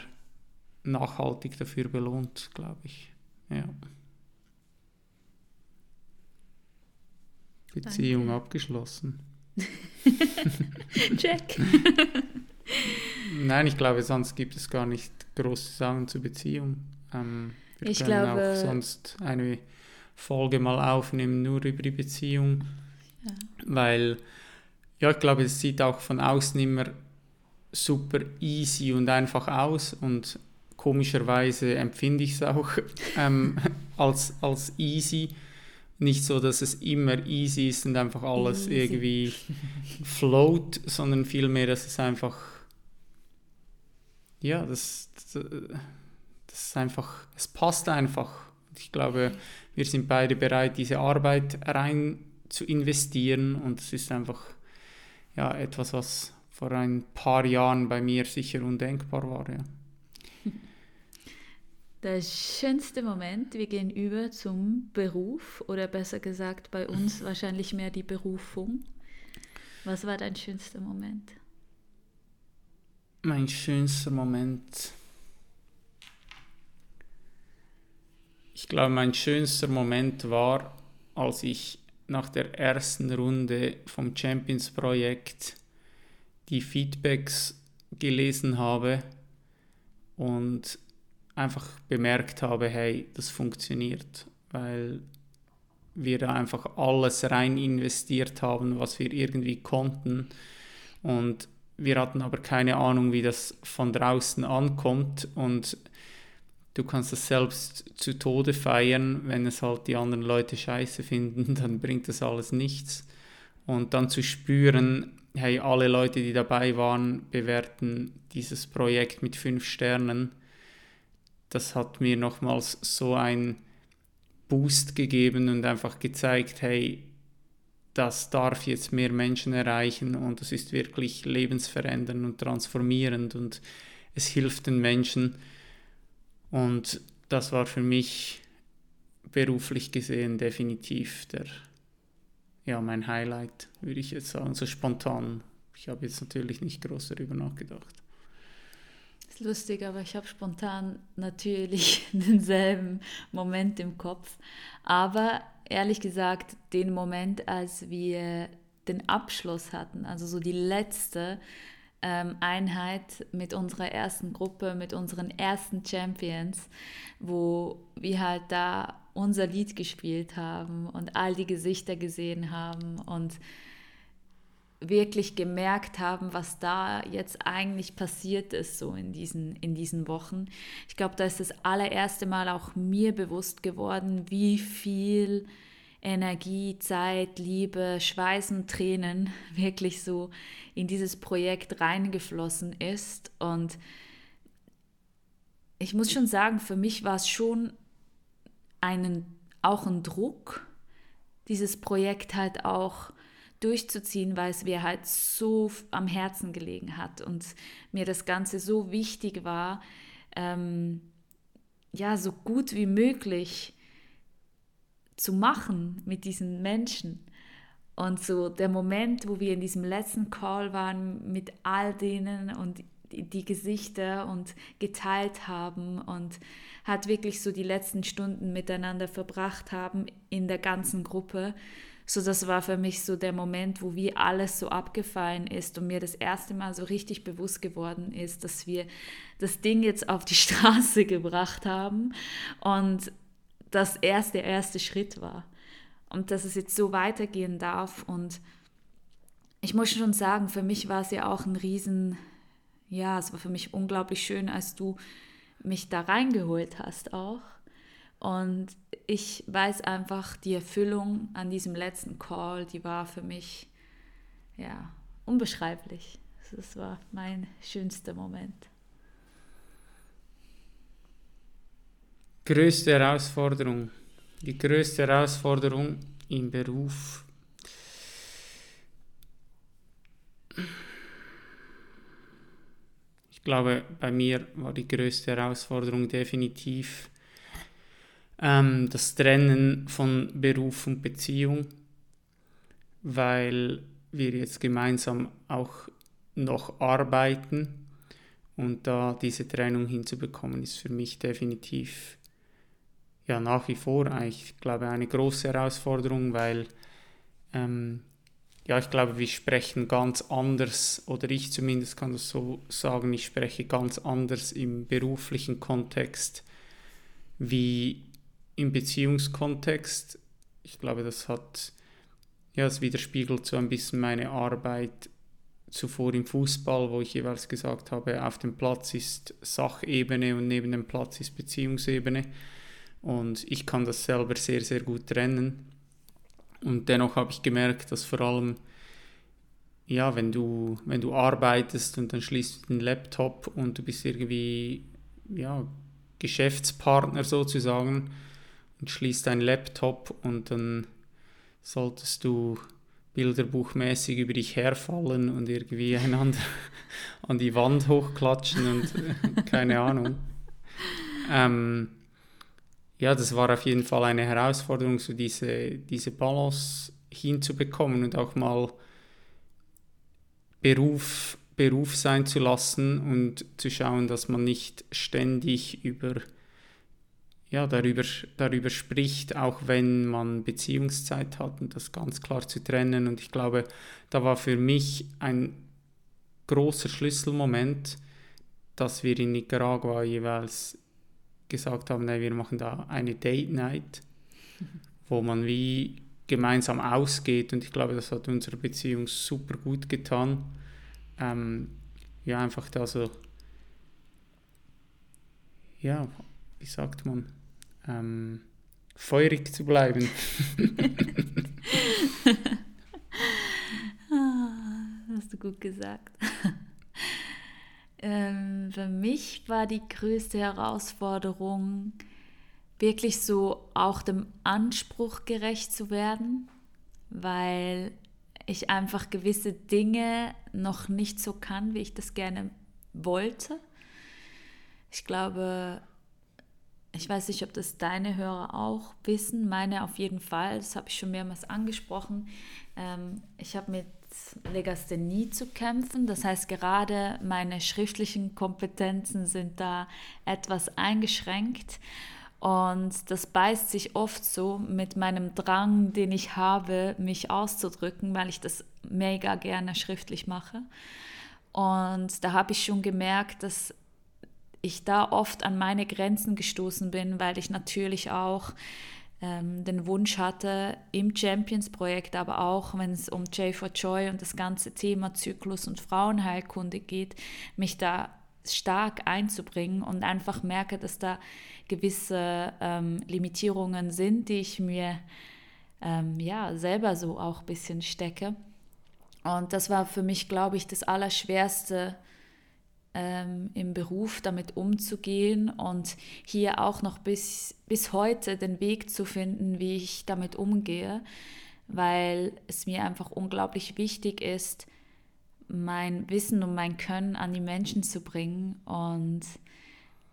nachhaltig dafür belohnt, glaube ich. Ja. Beziehung Danke. abgeschlossen. Check. Nein, ich glaube, sonst gibt es gar nicht große Sachen zur Beziehung. Ähm, wir ich können glaube, auch sonst eine Folge mal aufnehmen, nur über die Beziehung. Ja. Weil, ja, ich glaube, es sieht auch von außen immer super easy und einfach aus und komischerweise empfinde ich es auch ähm, als, als easy. Nicht so, dass es immer easy ist und einfach alles easy. irgendwie float, sondern vielmehr, dass es einfach, ja, das, das, das ist einfach, es passt einfach. Ich glaube, wir sind beide bereit, diese Arbeit rein zu investieren und es ist einfach ja, etwas, was vor ein paar Jahren bei mir sicher undenkbar war. Ja. Der schönste Moment, wir gehen über zum Beruf oder besser gesagt bei uns wahrscheinlich mehr die Berufung. Was war dein schönster Moment? Mein schönster Moment. Ich glaube, mein schönster Moment war, als ich nach der ersten Runde vom Champions Projekt die Feedbacks gelesen habe und einfach bemerkt habe, hey, das funktioniert, weil wir da einfach alles rein investiert haben, was wir irgendwie konnten und wir hatten aber keine Ahnung, wie das von draußen ankommt und du kannst das selbst zu Tode feiern, wenn es halt die anderen Leute scheiße finden, dann bringt das alles nichts. Und dann zu spüren, hey, alle Leute, die dabei waren, bewerten dieses Projekt mit fünf Sternen. Das hat mir nochmals so einen Boost gegeben und einfach gezeigt, hey, das darf jetzt mehr Menschen erreichen und das ist wirklich lebensverändernd und transformierend und es hilft den Menschen. Und das war für mich beruflich gesehen definitiv der, ja, mein Highlight, würde ich jetzt sagen, so spontan. Ich habe jetzt natürlich nicht groß darüber nachgedacht. Lustig, aber ich habe spontan natürlich denselben Moment im Kopf. Aber ehrlich gesagt, den Moment, als wir den Abschluss hatten, also so die letzte ähm, Einheit mit unserer ersten Gruppe, mit unseren ersten Champions, wo wir halt da unser Lied gespielt haben und all die Gesichter gesehen haben und wirklich gemerkt haben, was da jetzt eigentlich passiert ist, so in diesen, in diesen Wochen. Ich glaube, da ist das allererste Mal auch mir bewusst geworden, wie viel Energie, Zeit, Liebe, Schweiß und Tränen wirklich so in dieses Projekt reingeflossen ist. Und ich muss schon sagen, für mich war es schon einen, auch ein Druck, dieses Projekt halt auch durchzuziehen, weil es mir halt so am Herzen gelegen hat und mir das Ganze so wichtig war, ähm, ja, so gut wie möglich zu machen mit diesen Menschen. Und so der Moment, wo wir in diesem letzten Call waren mit all denen und die, Gesichter und geteilt haben und hat wirklich so die letzten Stunden miteinander verbracht haben in der ganzen Gruppe. So, das war für mich so der Moment, wo wie alles so abgefallen ist und mir das erste Mal so richtig bewusst geworden ist, dass wir das Ding jetzt auf die Straße gebracht haben und das erst der erste Schritt war. Und dass es jetzt so weitergehen darf. Und ich muss schon sagen, für mich war es ja auch ein Riesen, ja, es war für mich unglaublich schön, als du mich da reingeholt hast auch. Und ich weiß einfach, die Erfüllung an diesem letzten Call, die war für mich, ja, unbeschreiblich. Das war mein schönster Moment. Größte Herausforderung. Die größte Herausforderung im Beruf. Ich glaube, bei mir war die größte Herausforderung definitiv ähm, das Trennen von Beruf und Beziehung, weil wir jetzt gemeinsam auch noch arbeiten. Und da diese Trennung hinzubekommen, ist für mich definitiv ja nach wie vor eigentlich, glaube eine große Herausforderung, weil ähm, ja, ich glaube, wir sprechen ganz anders, oder ich zumindest kann das so sagen, ich spreche ganz anders im beruflichen Kontext wie im Beziehungskontext. Ich glaube, das hat, ja, es widerspiegelt so ein bisschen meine Arbeit zuvor im Fußball, wo ich jeweils gesagt habe, auf dem Platz ist Sachebene und neben dem Platz ist Beziehungsebene. Und ich kann das selber sehr, sehr gut trennen. Und dennoch habe ich gemerkt, dass vor allem, ja, wenn du, wenn du arbeitest und dann schließt du den Laptop und du bist irgendwie, ja, Geschäftspartner sozusagen und schließt deinen Laptop und dann solltest du bilderbuchmäßig über dich herfallen und irgendwie einander an die Wand hochklatschen und keine Ahnung. Ähm, ja, das war auf jeden Fall eine Herausforderung, so diese, diese Balance hinzubekommen und auch mal Beruf, Beruf sein zu lassen und zu schauen, dass man nicht ständig über, ja, darüber, darüber spricht, auch wenn man Beziehungszeit hat und das ganz klar zu trennen. Und ich glaube, da war für mich ein großer Schlüsselmoment, dass wir in Nicaragua jeweils gesagt haben, nee, wir machen da eine Date Night, wo man wie gemeinsam ausgeht und ich glaube, das hat unserer Beziehung super gut getan. Ähm, ja, einfach da so, ja, wie sagt man, ähm, feurig zu bleiben. Hast du gut gesagt. Ähm, für mich war die größte Herausforderung, wirklich so auch dem Anspruch gerecht zu werden, weil ich einfach gewisse Dinge noch nicht so kann, wie ich das gerne wollte. Ich glaube, ich weiß nicht, ob das deine Hörer auch wissen, meine auf jeden Fall, das habe ich schon mehrmals angesprochen. Ähm, ich habe mit Legasthenie zu kämpfen, das heißt gerade meine schriftlichen Kompetenzen sind da etwas eingeschränkt und das beißt sich oft so mit meinem Drang, den ich habe, mich auszudrücken, weil ich das mega gerne schriftlich mache. Und da habe ich schon gemerkt, dass ich da oft an meine Grenzen gestoßen bin, weil ich natürlich auch ähm, den Wunsch hatte, im Champions-Projekt, aber auch wenn es um J for Joy und das ganze Thema Zyklus und Frauenheilkunde geht, mich da stark einzubringen und einfach merke, dass da gewisse ähm, Limitierungen sind, die ich mir ähm, ja selber so auch ein bisschen stecke. Und das war für mich, glaube ich, das Allerschwerste ähm, im Beruf damit umzugehen und hier auch noch bis, bis heute den Weg zu finden, wie ich damit umgehe, weil es mir einfach unglaublich wichtig ist, mein Wissen und mein Können an die Menschen zu bringen. Und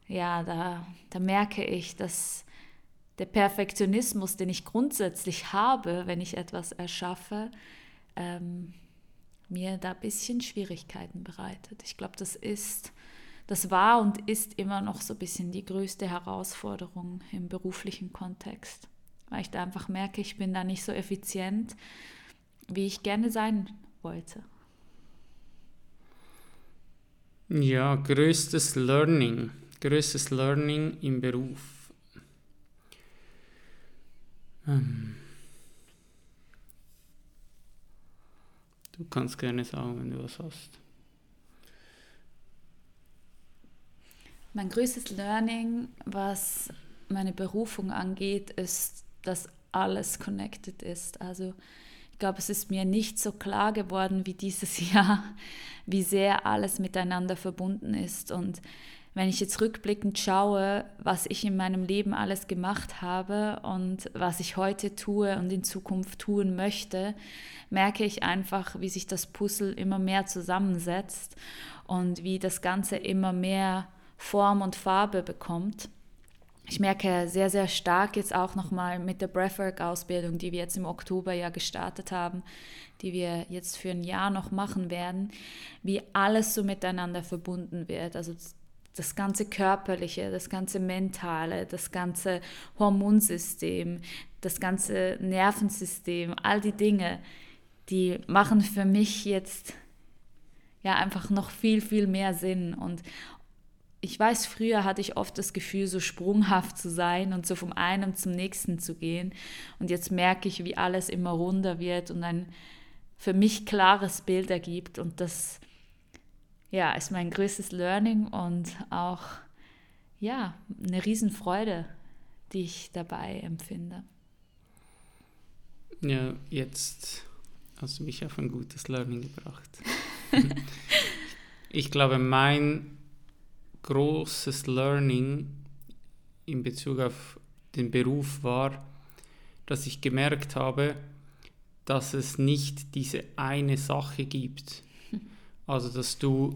ja, da, da merke ich, dass der Perfektionismus, den ich grundsätzlich habe, wenn ich etwas erschaffe, ähm, mir da ein bisschen Schwierigkeiten bereitet. Ich glaube, das ist, das war und ist immer noch so ein bisschen die größte Herausforderung im beruflichen Kontext, weil ich da einfach merke, ich bin da nicht so effizient, wie ich gerne sein wollte. Ja, größtes Learning, größtes Learning im Beruf. Ähm. Du kannst gerne sagen, wenn du was hast. Mein größtes Learning, was meine Berufung angeht, ist, dass alles connected ist. Also ich glaube, es ist mir nicht so klar geworden wie dieses Jahr, wie sehr alles miteinander verbunden ist. Und wenn ich jetzt rückblickend schaue, was ich in meinem Leben alles gemacht habe und was ich heute tue und in Zukunft tun möchte, merke ich einfach, wie sich das Puzzle immer mehr zusammensetzt und wie das Ganze immer mehr Form und Farbe bekommt. Ich merke sehr, sehr stark jetzt auch nochmal mit der Breathwork-Ausbildung, die wir jetzt im Oktober ja gestartet haben, die wir jetzt für ein Jahr noch machen werden, wie alles so miteinander verbunden wird. Also das ganze Körperliche, das ganze Mentale, das ganze Hormonsystem, das ganze Nervensystem, all die Dinge, die machen für mich jetzt ja einfach noch viel, viel mehr Sinn. Und ich weiß, früher hatte ich oft das Gefühl, so sprunghaft zu sein und so vom einen zum nächsten zu gehen. Und jetzt merke ich, wie alles immer runder wird und ein für mich klares Bild ergibt. Und das ja, ist mein größtes Learning und auch ja, eine Riesenfreude, die ich dabei empfinde. Ja, jetzt hast du mich auf ein gutes Learning gebracht. ich glaube, mein großes Learning in Bezug auf den Beruf war, dass ich gemerkt habe, dass es nicht diese eine Sache gibt, also, dass du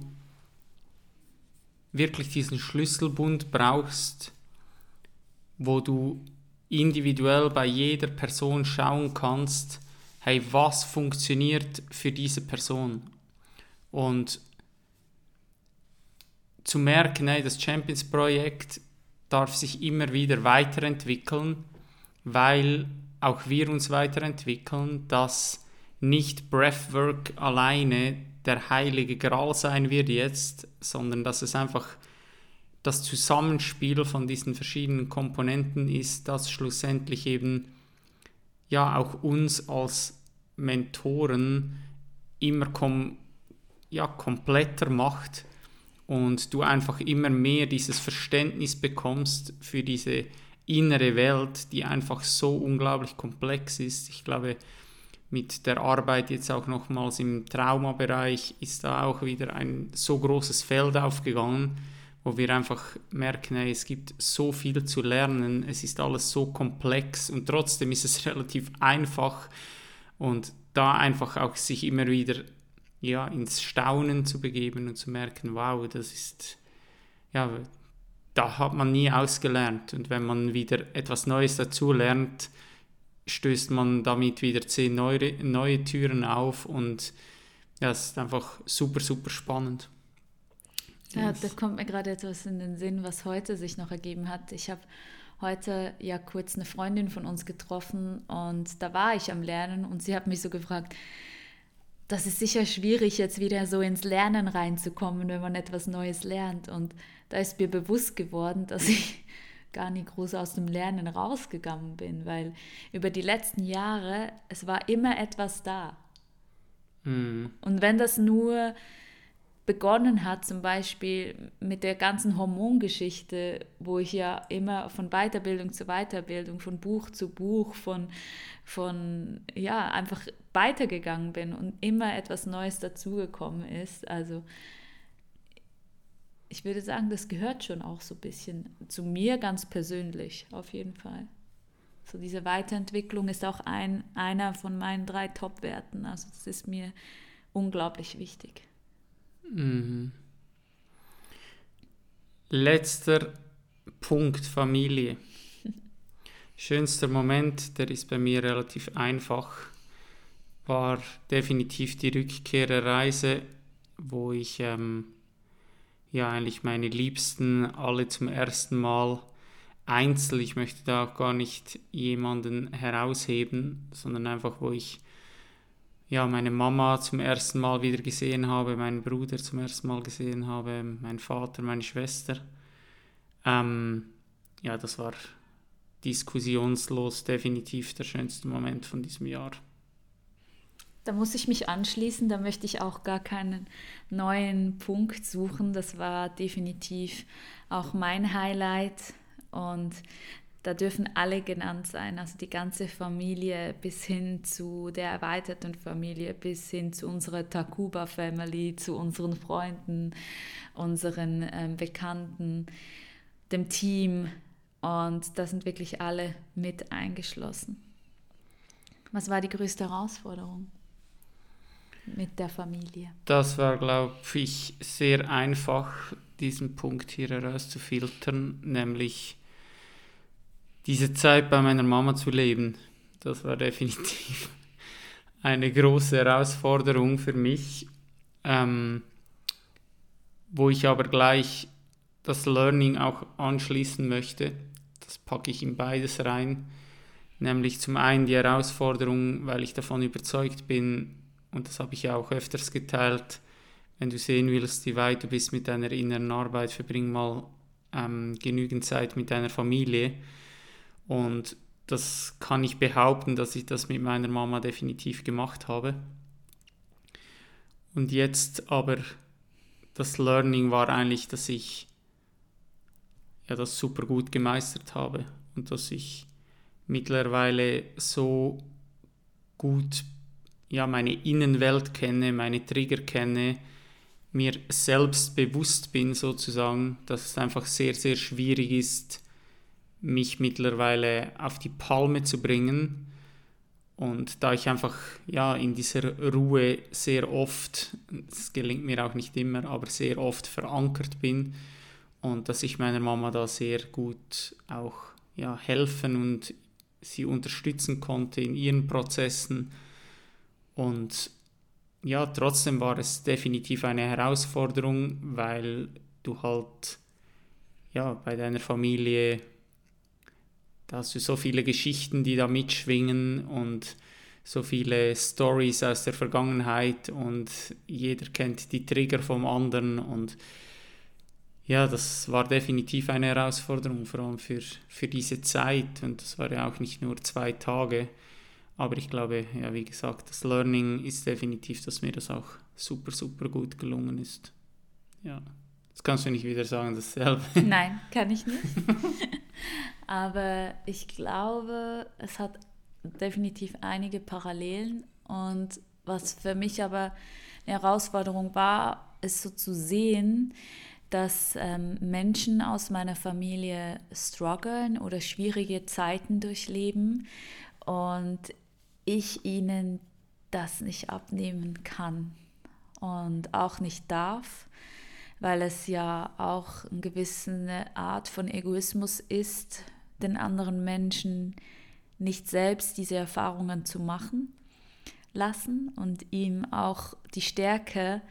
wirklich diesen Schlüsselbund brauchst, wo du individuell bei jeder Person schauen kannst, hey, was funktioniert für diese Person? Und zu merken, hey, das Champions-Projekt darf sich immer wieder weiterentwickeln, weil auch wir uns weiterentwickeln, dass nicht Breathwork alleine der heilige Gral sein wird jetzt, sondern dass es einfach das Zusammenspiel von diesen verschiedenen Komponenten ist, das schlussendlich eben ja auch uns als Mentoren immer kom ja, kompletter macht und du einfach immer mehr dieses Verständnis bekommst für diese innere Welt, die einfach so unglaublich komplex ist. Ich glaube, mit der Arbeit jetzt auch nochmals im Traumabereich ist da auch wieder ein so großes Feld aufgegangen, wo wir einfach merken, hey, es gibt so viel zu lernen, es ist alles so komplex und trotzdem ist es relativ einfach und da einfach auch sich immer wieder ja, ins Staunen zu begeben und zu merken, wow, das ist ja da hat man nie ausgelernt. Und wenn man wieder etwas Neues dazu lernt, stößt man damit wieder zehn neue, neue Türen auf und ja, es ist einfach super, super spannend. Ja, da kommt mir gerade etwas in den Sinn, was heute sich noch ergeben hat. Ich habe heute ja kurz eine Freundin von uns getroffen und da war ich am Lernen und sie hat mich so gefragt, das ist sicher schwierig, jetzt wieder so ins Lernen reinzukommen, wenn man etwas Neues lernt. Und da ist mir bewusst geworden, dass ich gar nicht groß aus dem Lernen rausgegangen bin, weil über die letzten Jahre, es war immer etwas da. Mhm. Und wenn das nur begonnen hat, zum Beispiel mit der ganzen Hormongeschichte, wo ich ja immer von Weiterbildung zu Weiterbildung, von Buch zu Buch, von, von ja, einfach weitergegangen bin und immer etwas Neues dazugekommen ist. Also ich würde sagen, das gehört schon auch so ein bisschen zu mir ganz persönlich, auf jeden Fall. So diese Weiterentwicklung ist auch ein, einer von meinen drei Top-Werten. Also das ist mir unglaublich wichtig. Mhm. Letzter Punkt, Familie. Schönster Moment, der ist bei mir relativ einfach, war definitiv die Rückkehr der Reise, wo ich ähm, ja eigentlich meine Liebsten alle zum ersten Mal einzeln, ich möchte da auch gar nicht jemanden herausheben, sondern einfach, wo ich ja, meine Mama zum ersten Mal wieder gesehen habe, meinen Bruder zum ersten Mal gesehen habe, meinen Vater, meine Schwester. Ähm, ja, das war diskussionslos definitiv der schönste Moment von diesem Jahr. Da muss ich mich anschließen, da möchte ich auch gar keinen neuen Punkt suchen. Das war definitiv auch mein Highlight und da dürfen alle genannt sein, also die ganze Familie bis hin zu der erweiterten Familie, bis hin zu unserer Takuba Family, zu unseren Freunden, unseren ähm, Bekannten, dem Team. Und da sind wirklich alle mit eingeschlossen. Was war die größte Herausforderung mit der Familie? Das war, glaube ich, sehr einfach, diesen Punkt hier herauszufiltern, nämlich diese Zeit bei meiner Mama zu leben, das war definitiv eine große Herausforderung für mich, ähm, wo ich aber gleich das Learning auch anschließen möchte. Das packe ich in beides rein. Nämlich zum einen die Herausforderung, weil ich davon überzeugt bin, und das habe ich ja auch öfters geteilt, wenn du sehen willst, wie weit du bist mit deiner inneren Arbeit, verbring mal ähm, genügend Zeit mit deiner Familie. Und das kann ich behaupten, dass ich das mit meiner Mama definitiv gemacht habe. Und jetzt aber das Learning war eigentlich, dass ich ja, das super gut gemeistert habe. Und dass ich mittlerweile so gut ja, meine Innenwelt kenne, meine Trigger kenne, mir selbst bewusst bin sozusagen, dass es einfach sehr, sehr schwierig ist, mich mittlerweile auf die Palme zu bringen. Und da ich einfach ja in dieser Ruhe sehr oft, es gelingt mir auch nicht immer, aber sehr oft verankert bin und dass ich meiner Mama da sehr gut auch ja, helfen und sie unterstützen konnte in ihren Prozessen. Und ja, trotzdem war es definitiv eine Herausforderung, weil du halt ja bei deiner Familie da hast du so viele Geschichten, die da mitschwingen und so viele Stories aus der Vergangenheit und jeder kennt die Trigger vom anderen und ja, das war definitiv eine Herausforderung, vor allem für, für diese Zeit und das war ja auch nicht nur zwei Tage, aber ich glaube, ja, wie gesagt, das Learning ist definitiv, dass mir das auch super, super gut gelungen ist. Ja, das kannst du nicht wieder sagen, dasselbe. Nein, kann ich nicht. Aber ich glaube, es hat definitiv einige Parallelen. Und was für mich aber eine Herausforderung war, ist so zu sehen, dass ähm, Menschen aus meiner Familie strugglen oder schwierige Zeiten durchleben und ich ihnen das nicht abnehmen kann und auch nicht darf, weil es ja auch eine gewisse Art von Egoismus ist, den anderen Menschen nicht selbst diese Erfahrungen zu machen lassen und ihm auch die Stärke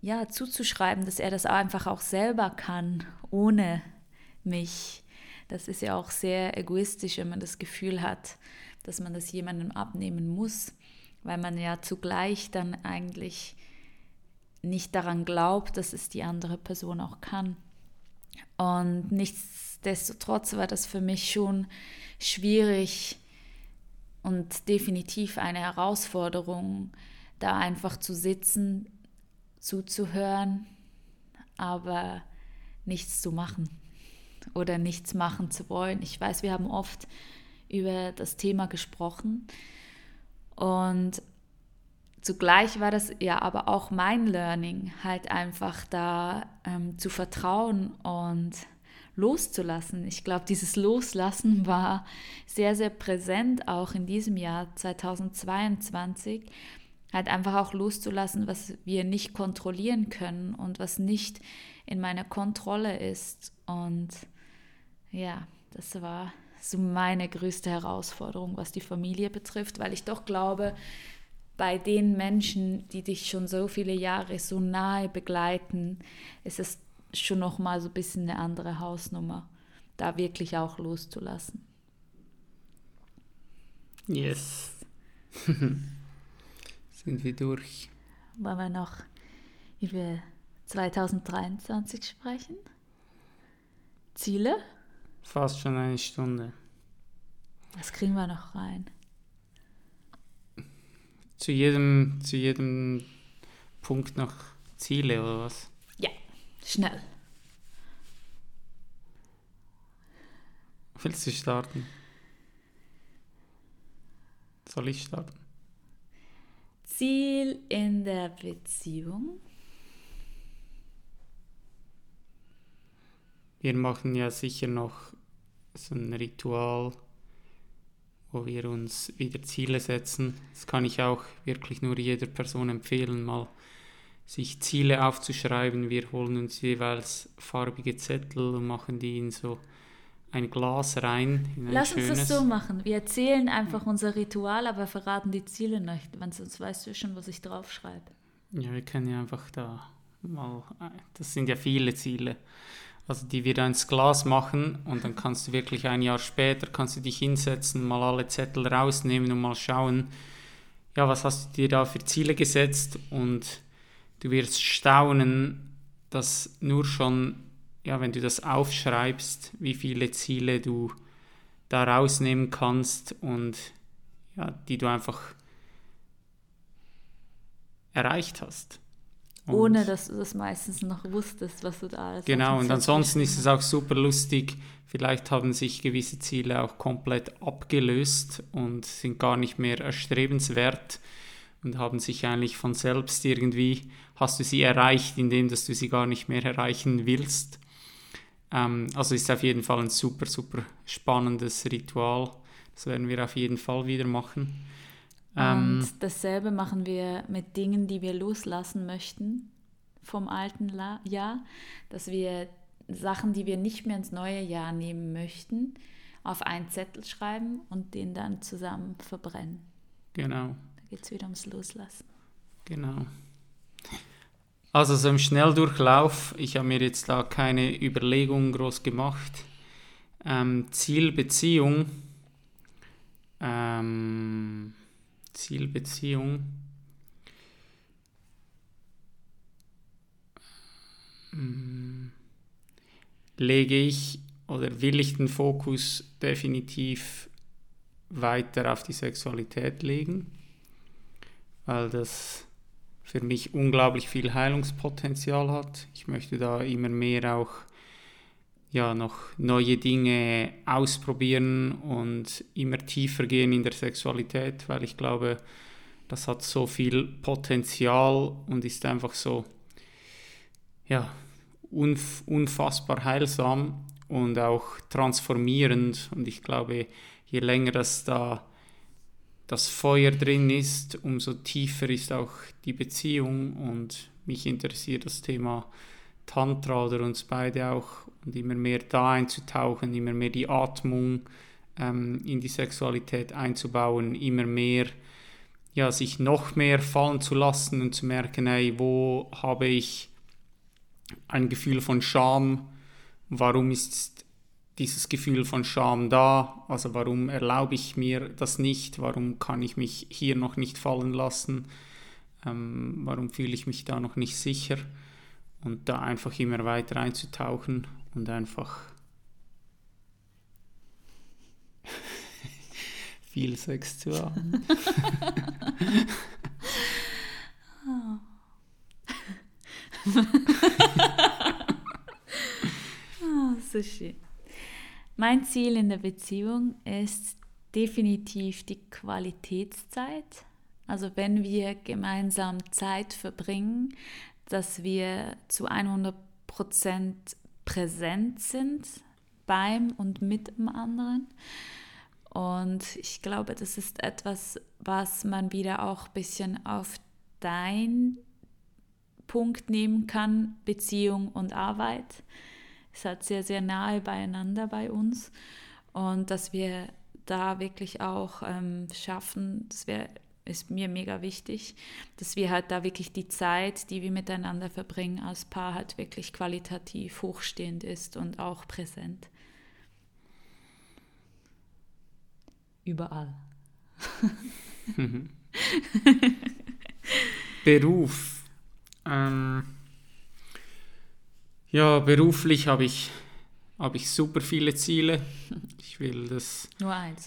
ja zuzuschreiben, dass er das einfach auch selber kann, ohne mich. Das ist ja auch sehr egoistisch, wenn man das Gefühl hat, dass man das jemandem abnehmen muss, weil man ja zugleich dann eigentlich nicht daran glaubt, dass es die andere Person auch kann. Und nichtsdestotrotz war das für mich schon schwierig und definitiv eine Herausforderung, da einfach zu sitzen, zuzuhören, aber nichts zu machen oder nichts machen zu wollen. Ich weiß, wir haben oft über das Thema gesprochen und zugleich war das ja aber auch mein Learning, halt einfach da ähm, zu vertrauen und loszulassen. Ich glaube, dieses Loslassen war sehr, sehr präsent auch in diesem Jahr 2022. Halt einfach auch loszulassen, was wir nicht kontrollieren können und was nicht in meiner Kontrolle ist. Und ja, das war so meine größte Herausforderung, was die Familie betrifft, weil ich doch glaube, bei den Menschen, die dich schon so viele Jahre so nahe begleiten, ist es schon noch mal so ein bisschen eine andere Hausnummer, da wirklich auch loszulassen. Yes. Sind wir durch. Wollen wir noch über 2023 sprechen? Ziele? Fast schon eine Stunde. Das kriegen wir noch rein. Zu jedem, zu jedem Punkt noch Ziele oder was? Ja, schnell. Willst du starten? Soll ich starten? Ziel in der Beziehung? Wir machen ja sicher noch so ein Ritual, wo wir uns wieder Ziele setzen. Das kann ich auch wirklich nur jeder Person empfehlen, mal sich Ziele aufzuschreiben. Wir holen uns jeweils farbige Zettel und machen die in so ein Glas rein. Ein Lass uns das so machen. Wir erzählen einfach unser Ritual, aber verraten die Ziele nicht, wenn sonst weißt du schon, was ich draufschreibe. Ja, wir können ja einfach da mal, das sind ja viele Ziele also die wir ins Glas machen und dann kannst du wirklich ein Jahr später, kannst du dich hinsetzen, mal alle Zettel rausnehmen und mal schauen, ja, was hast du dir da für Ziele gesetzt und du wirst staunen, dass nur schon, ja, wenn du das aufschreibst, wie viele Ziele du da rausnehmen kannst und ja, die du einfach erreicht hast. Und Ohne dass du das meistens noch wusstest, was du da alles Genau, und ansonsten ist es auch super lustig. Vielleicht haben sich gewisse Ziele auch komplett abgelöst und sind gar nicht mehr erstrebenswert und haben sich eigentlich von selbst irgendwie, hast du sie erreicht, indem dass du sie gar nicht mehr erreichen willst. Ähm, also ist auf jeden Fall ein super, super spannendes Ritual. Das werden wir auf jeden Fall wieder machen. Ähm, und dasselbe machen wir mit Dingen, die wir loslassen möchten vom alten Jahr, dass wir Sachen, die wir nicht mehr ins neue Jahr nehmen möchten, auf einen Zettel schreiben und den dann zusammen verbrennen. Genau. Da geht es wieder ums Loslassen. Genau. Also so im Schnelldurchlauf, ich habe mir jetzt da keine Überlegungen groß gemacht. Ähm, Ziel Beziehung. Ähm, Zielbeziehung. Hm. Lege ich oder will ich den Fokus definitiv weiter auf die Sexualität legen, weil das für mich unglaublich viel Heilungspotenzial hat. Ich möchte da immer mehr auch ja, noch neue Dinge ausprobieren und immer tiefer gehen in der Sexualität, weil ich glaube, das hat so viel Potenzial und ist einfach so ja, unf unfassbar heilsam und auch transformierend. Und ich glaube, je länger das da das Feuer drin ist, umso tiefer ist auch die Beziehung und mich interessiert das Thema Tantra oder uns beide auch und immer mehr da einzutauchen, immer mehr die Atmung ähm, in die Sexualität einzubauen, immer mehr ja, sich noch mehr fallen zu lassen und zu merken, hey, wo habe ich ein Gefühl von Scham, warum ist dieses Gefühl von Scham da, also warum erlaube ich mir das nicht, warum kann ich mich hier noch nicht fallen lassen, ähm, warum fühle ich mich da noch nicht sicher und da einfach immer weiter einzutauchen und einfach viel Sex zu haben. oh, so schön. Mein Ziel in der Beziehung ist definitiv die Qualitätszeit. Also wenn wir gemeinsam Zeit verbringen, dass wir zu 100% präsent sind beim und mit dem anderen. Und ich glaube, das ist etwas, was man wieder auch ein bisschen auf dein Punkt nehmen kann, Beziehung und Arbeit ist halt sehr, sehr nahe beieinander bei uns. Und dass wir da wirklich auch ähm, schaffen, das wäre ist mir mega wichtig, dass wir halt da wirklich die Zeit, die wir miteinander verbringen als Paar, halt wirklich qualitativ hochstehend ist und auch präsent. Überall. Beruf. Ähm, ja, beruflich habe ich, hab ich super viele Ziele. Ich will das. Nur eins.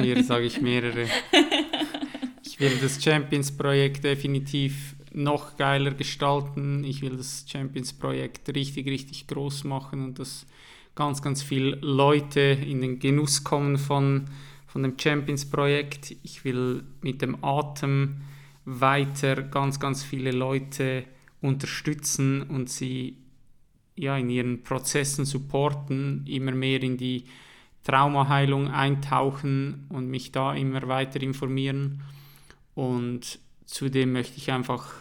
hier sage ich mehrere. Ich will das Champions-Projekt definitiv noch geiler gestalten. Ich will das Champions-Projekt richtig, richtig groß machen und dass ganz, ganz viele Leute in den Genuss kommen von, von dem Champions-Projekt. Ich will mit dem Atem weiter ganz, ganz viele Leute unterstützen und sie ja, in ihren Prozessen supporten, immer mehr in die Traumaheilung eintauchen und mich da immer weiter informieren. Und zudem möchte ich einfach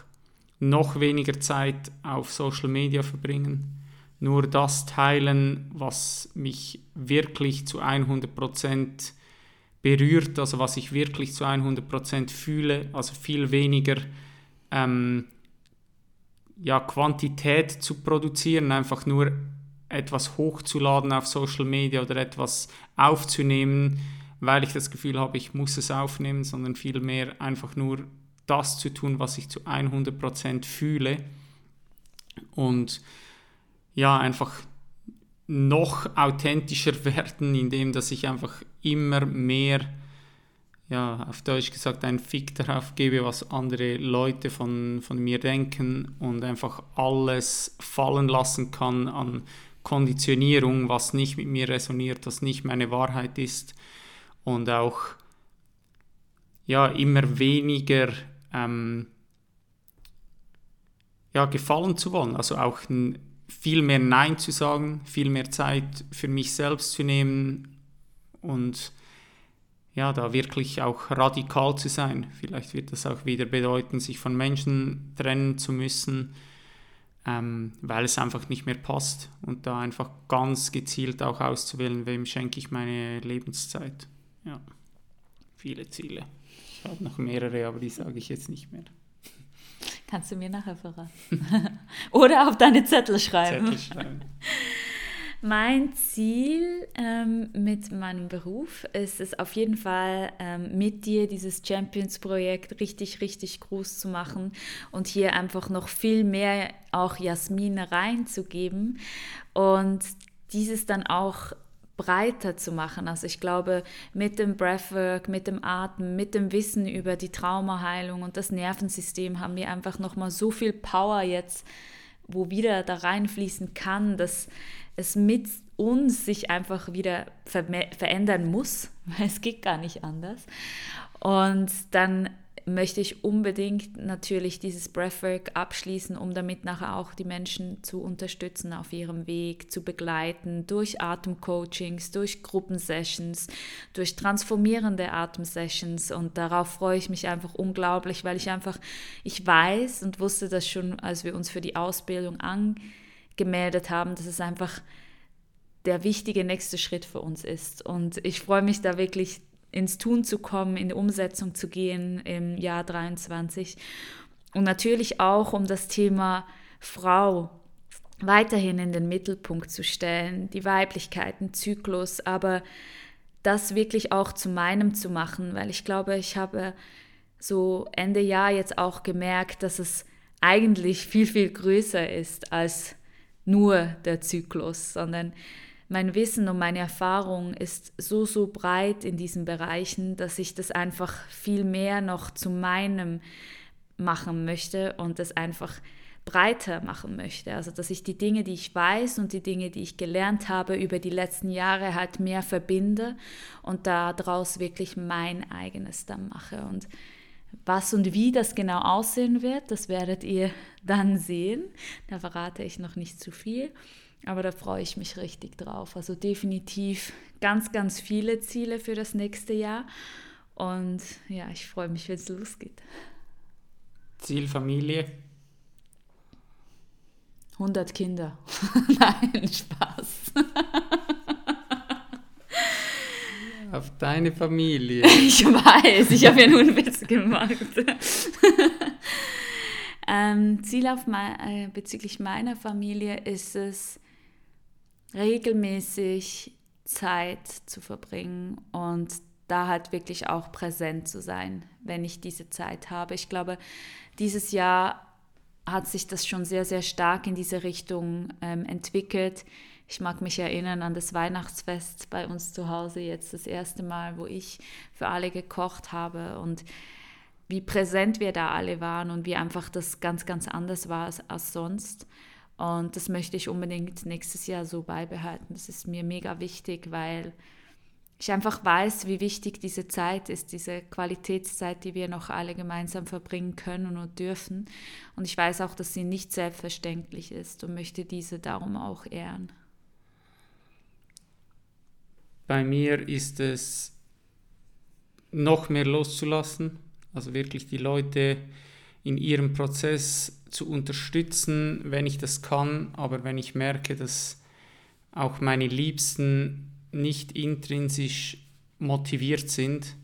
noch weniger Zeit auf Social Media verbringen. Nur das teilen, was mich wirklich zu 100% berührt, also was ich wirklich zu 100% fühle, also viel weniger ähm, ja, Quantität zu produzieren, einfach nur etwas hochzuladen auf Social Media oder etwas aufzunehmen, weil ich das Gefühl habe, ich muss es aufnehmen, sondern vielmehr einfach nur das zu tun, was ich zu 100% fühle. Und ja, einfach noch authentischer werden, indem dass ich einfach immer mehr ja, auf Deutsch gesagt, einen Fick darauf gebe, was andere Leute von, von mir denken und einfach alles fallen lassen kann an Konditionierung, was nicht mit mir resoniert, was nicht meine Wahrheit ist und auch ja, immer weniger ähm, ja, gefallen zu wollen, also auch viel mehr Nein zu sagen, viel mehr Zeit für mich selbst zu nehmen und ja, da wirklich auch radikal zu sein. Vielleicht wird das auch wieder bedeuten, sich von Menschen trennen zu müssen, ähm, weil es einfach nicht mehr passt und da einfach ganz gezielt auch auszuwählen, wem schenke ich meine Lebenszeit. Ja, viele Ziele. Ich habe noch mehrere, aber die sage ich jetzt nicht mehr. Kannst du mir nachher verraten. Oder auf deine Zettel schreiben. Zettel schreiben. Mein Ziel ähm, mit meinem Beruf ist es auf jeden Fall, ähm, mit dir dieses Champions-Projekt richtig, richtig groß zu machen und hier einfach noch viel mehr auch Jasmin reinzugeben und dieses dann auch breiter zu machen. Also ich glaube, mit dem Breathwork, mit dem Atmen, mit dem Wissen über die Traumaheilung und das Nervensystem haben wir einfach nochmal so viel Power jetzt, wo wieder da reinfließen kann, dass es mit uns sich einfach wieder ver verändern muss, weil es geht gar nicht anders. Und dann möchte ich unbedingt natürlich dieses Breathwork abschließen, um damit nachher auch die Menschen zu unterstützen auf ihrem Weg, zu begleiten durch Atemcoachings, durch Gruppensessions, durch transformierende Atemsessions. Und darauf freue ich mich einfach unglaublich, weil ich einfach, ich weiß und wusste das schon, als wir uns für die Ausbildung angemeldet haben, dass es einfach der wichtige nächste Schritt für uns ist. Und ich freue mich da wirklich ins Tun zu kommen, in die Umsetzung zu gehen im Jahr 23. Und natürlich auch um das Thema Frau weiterhin in den Mittelpunkt zu stellen, die Weiblichkeit, den Zyklus, aber das wirklich auch zu meinem zu machen, weil ich glaube, ich habe so Ende Jahr jetzt auch gemerkt, dass es eigentlich viel, viel größer ist als nur der Zyklus, sondern mein Wissen und meine Erfahrung ist so, so breit in diesen Bereichen, dass ich das einfach viel mehr noch zu meinem machen möchte und das einfach breiter machen möchte. Also dass ich die Dinge, die ich weiß und die Dinge, die ich gelernt habe über die letzten Jahre halt mehr verbinde und daraus wirklich mein eigenes dann mache. Und was und wie das genau aussehen wird, das werdet ihr dann sehen. Da verrate ich noch nicht zu viel. Aber da freue ich mich richtig drauf. Also definitiv ganz, ganz viele Ziele für das nächste Jahr. Und ja, ich freue mich, wenn es losgeht. Ziel Familie. 100 Kinder. Nein, Spaß. Auf deine Familie. Ich weiß, ich habe ja nur einen Witz gemacht. ähm, Ziel auf mein, äh, bezüglich meiner Familie ist es, regelmäßig Zeit zu verbringen und da halt wirklich auch präsent zu sein, wenn ich diese Zeit habe. Ich glaube, dieses Jahr hat sich das schon sehr, sehr stark in diese Richtung ähm, entwickelt. Ich mag mich erinnern an das Weihnachtsfest bei uns zu Hause, jetzt das erste Mal, wo ich für alle gekocht habe und wie präsent wir da alle waren und wie einfach das ganz, ganz anders war als, als sonst. Und das möchte ich unbedingt nächstes Jahr so beibehalten. Das ist mir mega wichtig, weil ich einfach weiß, wie wichtig diese Zeit ist, diese Qualitätszeit, die wir noch alle gemeinsam verbringen können und dürfen. Und ich weiß auch, dass sie nicht selbstverständlich ist und möchte diese darum auch ehren. Bei mir ist es noch mehr loszulassen, also wirklich die Leute in ihrem Prozess zu unterstützen, wenn ich das kann, aber wenn ich merke, dass auch meine Liebsten nicht intrinsisch motiviert sind,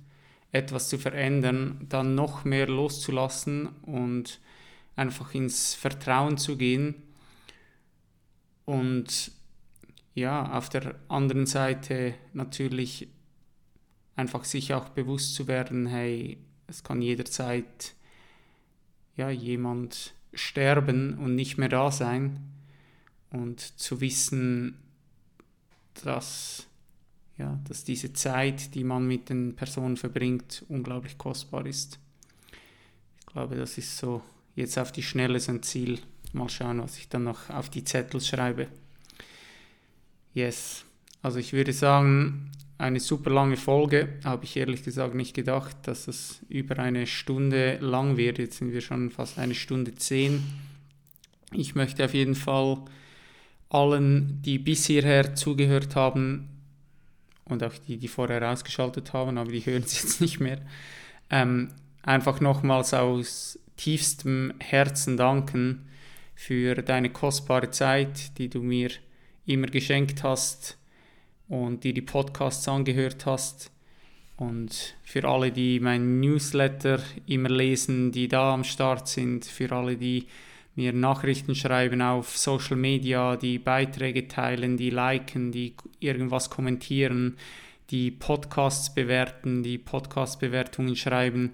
etwas zu verändern, dann noch mehr loszulassen und einfach ins Vertrauen zu gehen und ja, auf der anderen Seite natürlich einfach sich auch bewusst zu werden, hey, es kann jederzeit ja, jemand sterben und nicht mehr da sein und zu wissen, dass, ja, dass diese Zeit, die man mit den Personen verbringt, unglaublich kostbar ist. Ich glaube, das ist so jetzt auf die Schnelle so ein Ziel. Mal schauen, was ich dann noch auf die Zettel schreibe. Yes. Also ich würde sagen, eine super lange Folge. Habe ich ehrlich gesagt nicht gedacht, dass es über eine Stunde lang wird. Jetzt sind wir schon fast eine Stunde zehn. Ich möchte auf jeden Fall allen, die bis hierher zugehört haben und auch die, die vorher ausgeschaltet haben, aber die hören es jetzt nicht mehr, ähm, einfach nochmals aus tiefstem Herzen danken für deine kostbare Zeit, die du mir immer geschenkt hast und die die Podcasts angehört hast. Und für alle, die meinen Newsletter immer lesen, die da am Start sind, für alle, die mir Nachrichten schreiben auf Social Media, die Beiträge teilen, die liken, die irgendwas kommentieren, die Podcasts bewerten, die Podcast-Bewertungen schreiben.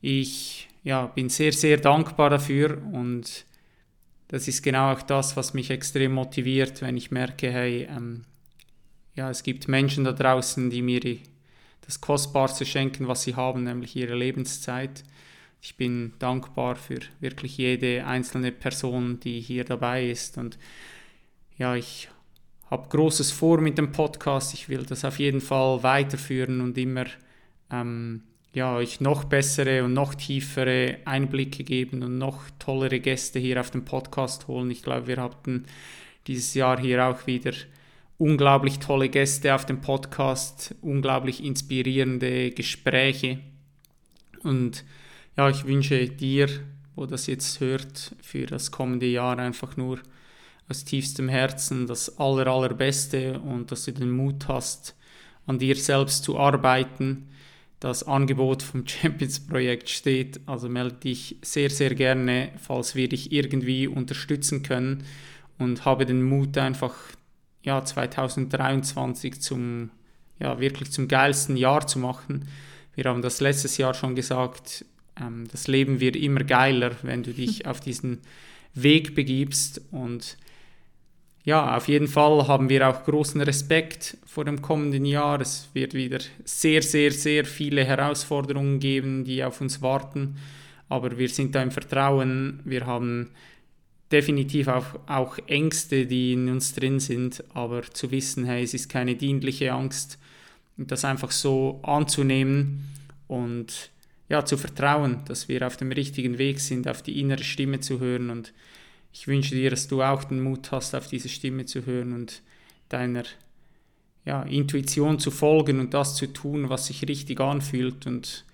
Ich ja, bin sehr, sehr dankbar dafür und das ist genau auch das, was mich extrem motiviert, wenn ich merke, hey, ähm, ja, es gibt Menschen da draußen, die mir das Kostbarste schenken, was sie haben, nämlich ihre Lebenszeit. Ich bin dankbar für wirklich jede einzelne Person, die hier dabei ist. Und ja, ich habe Großes vor mit dem Podcast. Ich will das auf jeden Fall weiterführen und immer ähm, ja, euch noch bessere und noch tiefere Einblicke geben und noch tollere Gäste hier auf den Podcast holen. Ich glaube, wir hatten dieses Jahr hier auch wieder unglaublich tolle Gäste auf dem Podcast, unglaublich inspirierende Gespräche. Und ja, ich wünsche dir, wo das jetzt hört, für das kommende Jahr einfach nur aus tiefstem Herzen das aller, allerbeste und dass du den Mut hast, an dir selbst zu arbeiten. Das Angebot vom Champions-Projekt steht, also melde dich sehr, sehr gerne, falls wir dich irgendwie unterstützen können und habe den Mut einfach ja, 2023 zum, ja, wirklich zum geilsten Jahr zu machen. Wir haben das letztes Jahr schon gesagt, ähm, das Leben wird immer geiler, wenn du dich auf diesen Weg begibst und ja, auf jeden Fall haben wir auch großen Respekt vor dem kommenden Jahr. Es wird wieder sehr, sehr, sehr viele Herausforderungen geben, die auf uns warten. Aber wir sind da im Vertrauen. Wir haben definitiv auch, auch Ängste, die in uns drin sind. Aber zu wissen, hey, es ist keine dienliche Angst, das einfach so anzunehmen und ja, zu vertrauen, dass wir auf dem richtigen Weg sind, auf die innere Stimme zu hören und ich wünsche dir, dass du auch den Mut hast, auf diese Stimme zu hören und deiner ja, Intuition zu folgen und das zu tun, was sich richtig anfühlt und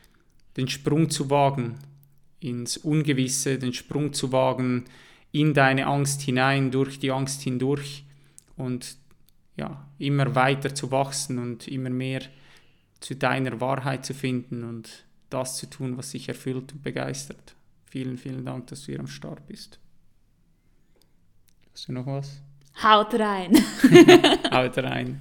den Sprung zu wagen ins Ungewisse, den Sprung zu wagen in deine Angst hinein, durch die Angst hindurch und ja, immer weiter zu wachsen und immer mehr zu deiner Wahrheit zu finden und das zu tun, was dich erfüllt und begeistert. Vielen, vielen Dank, dass du hier am Start bist. Hast du noch was? Haut rein. Haut rein.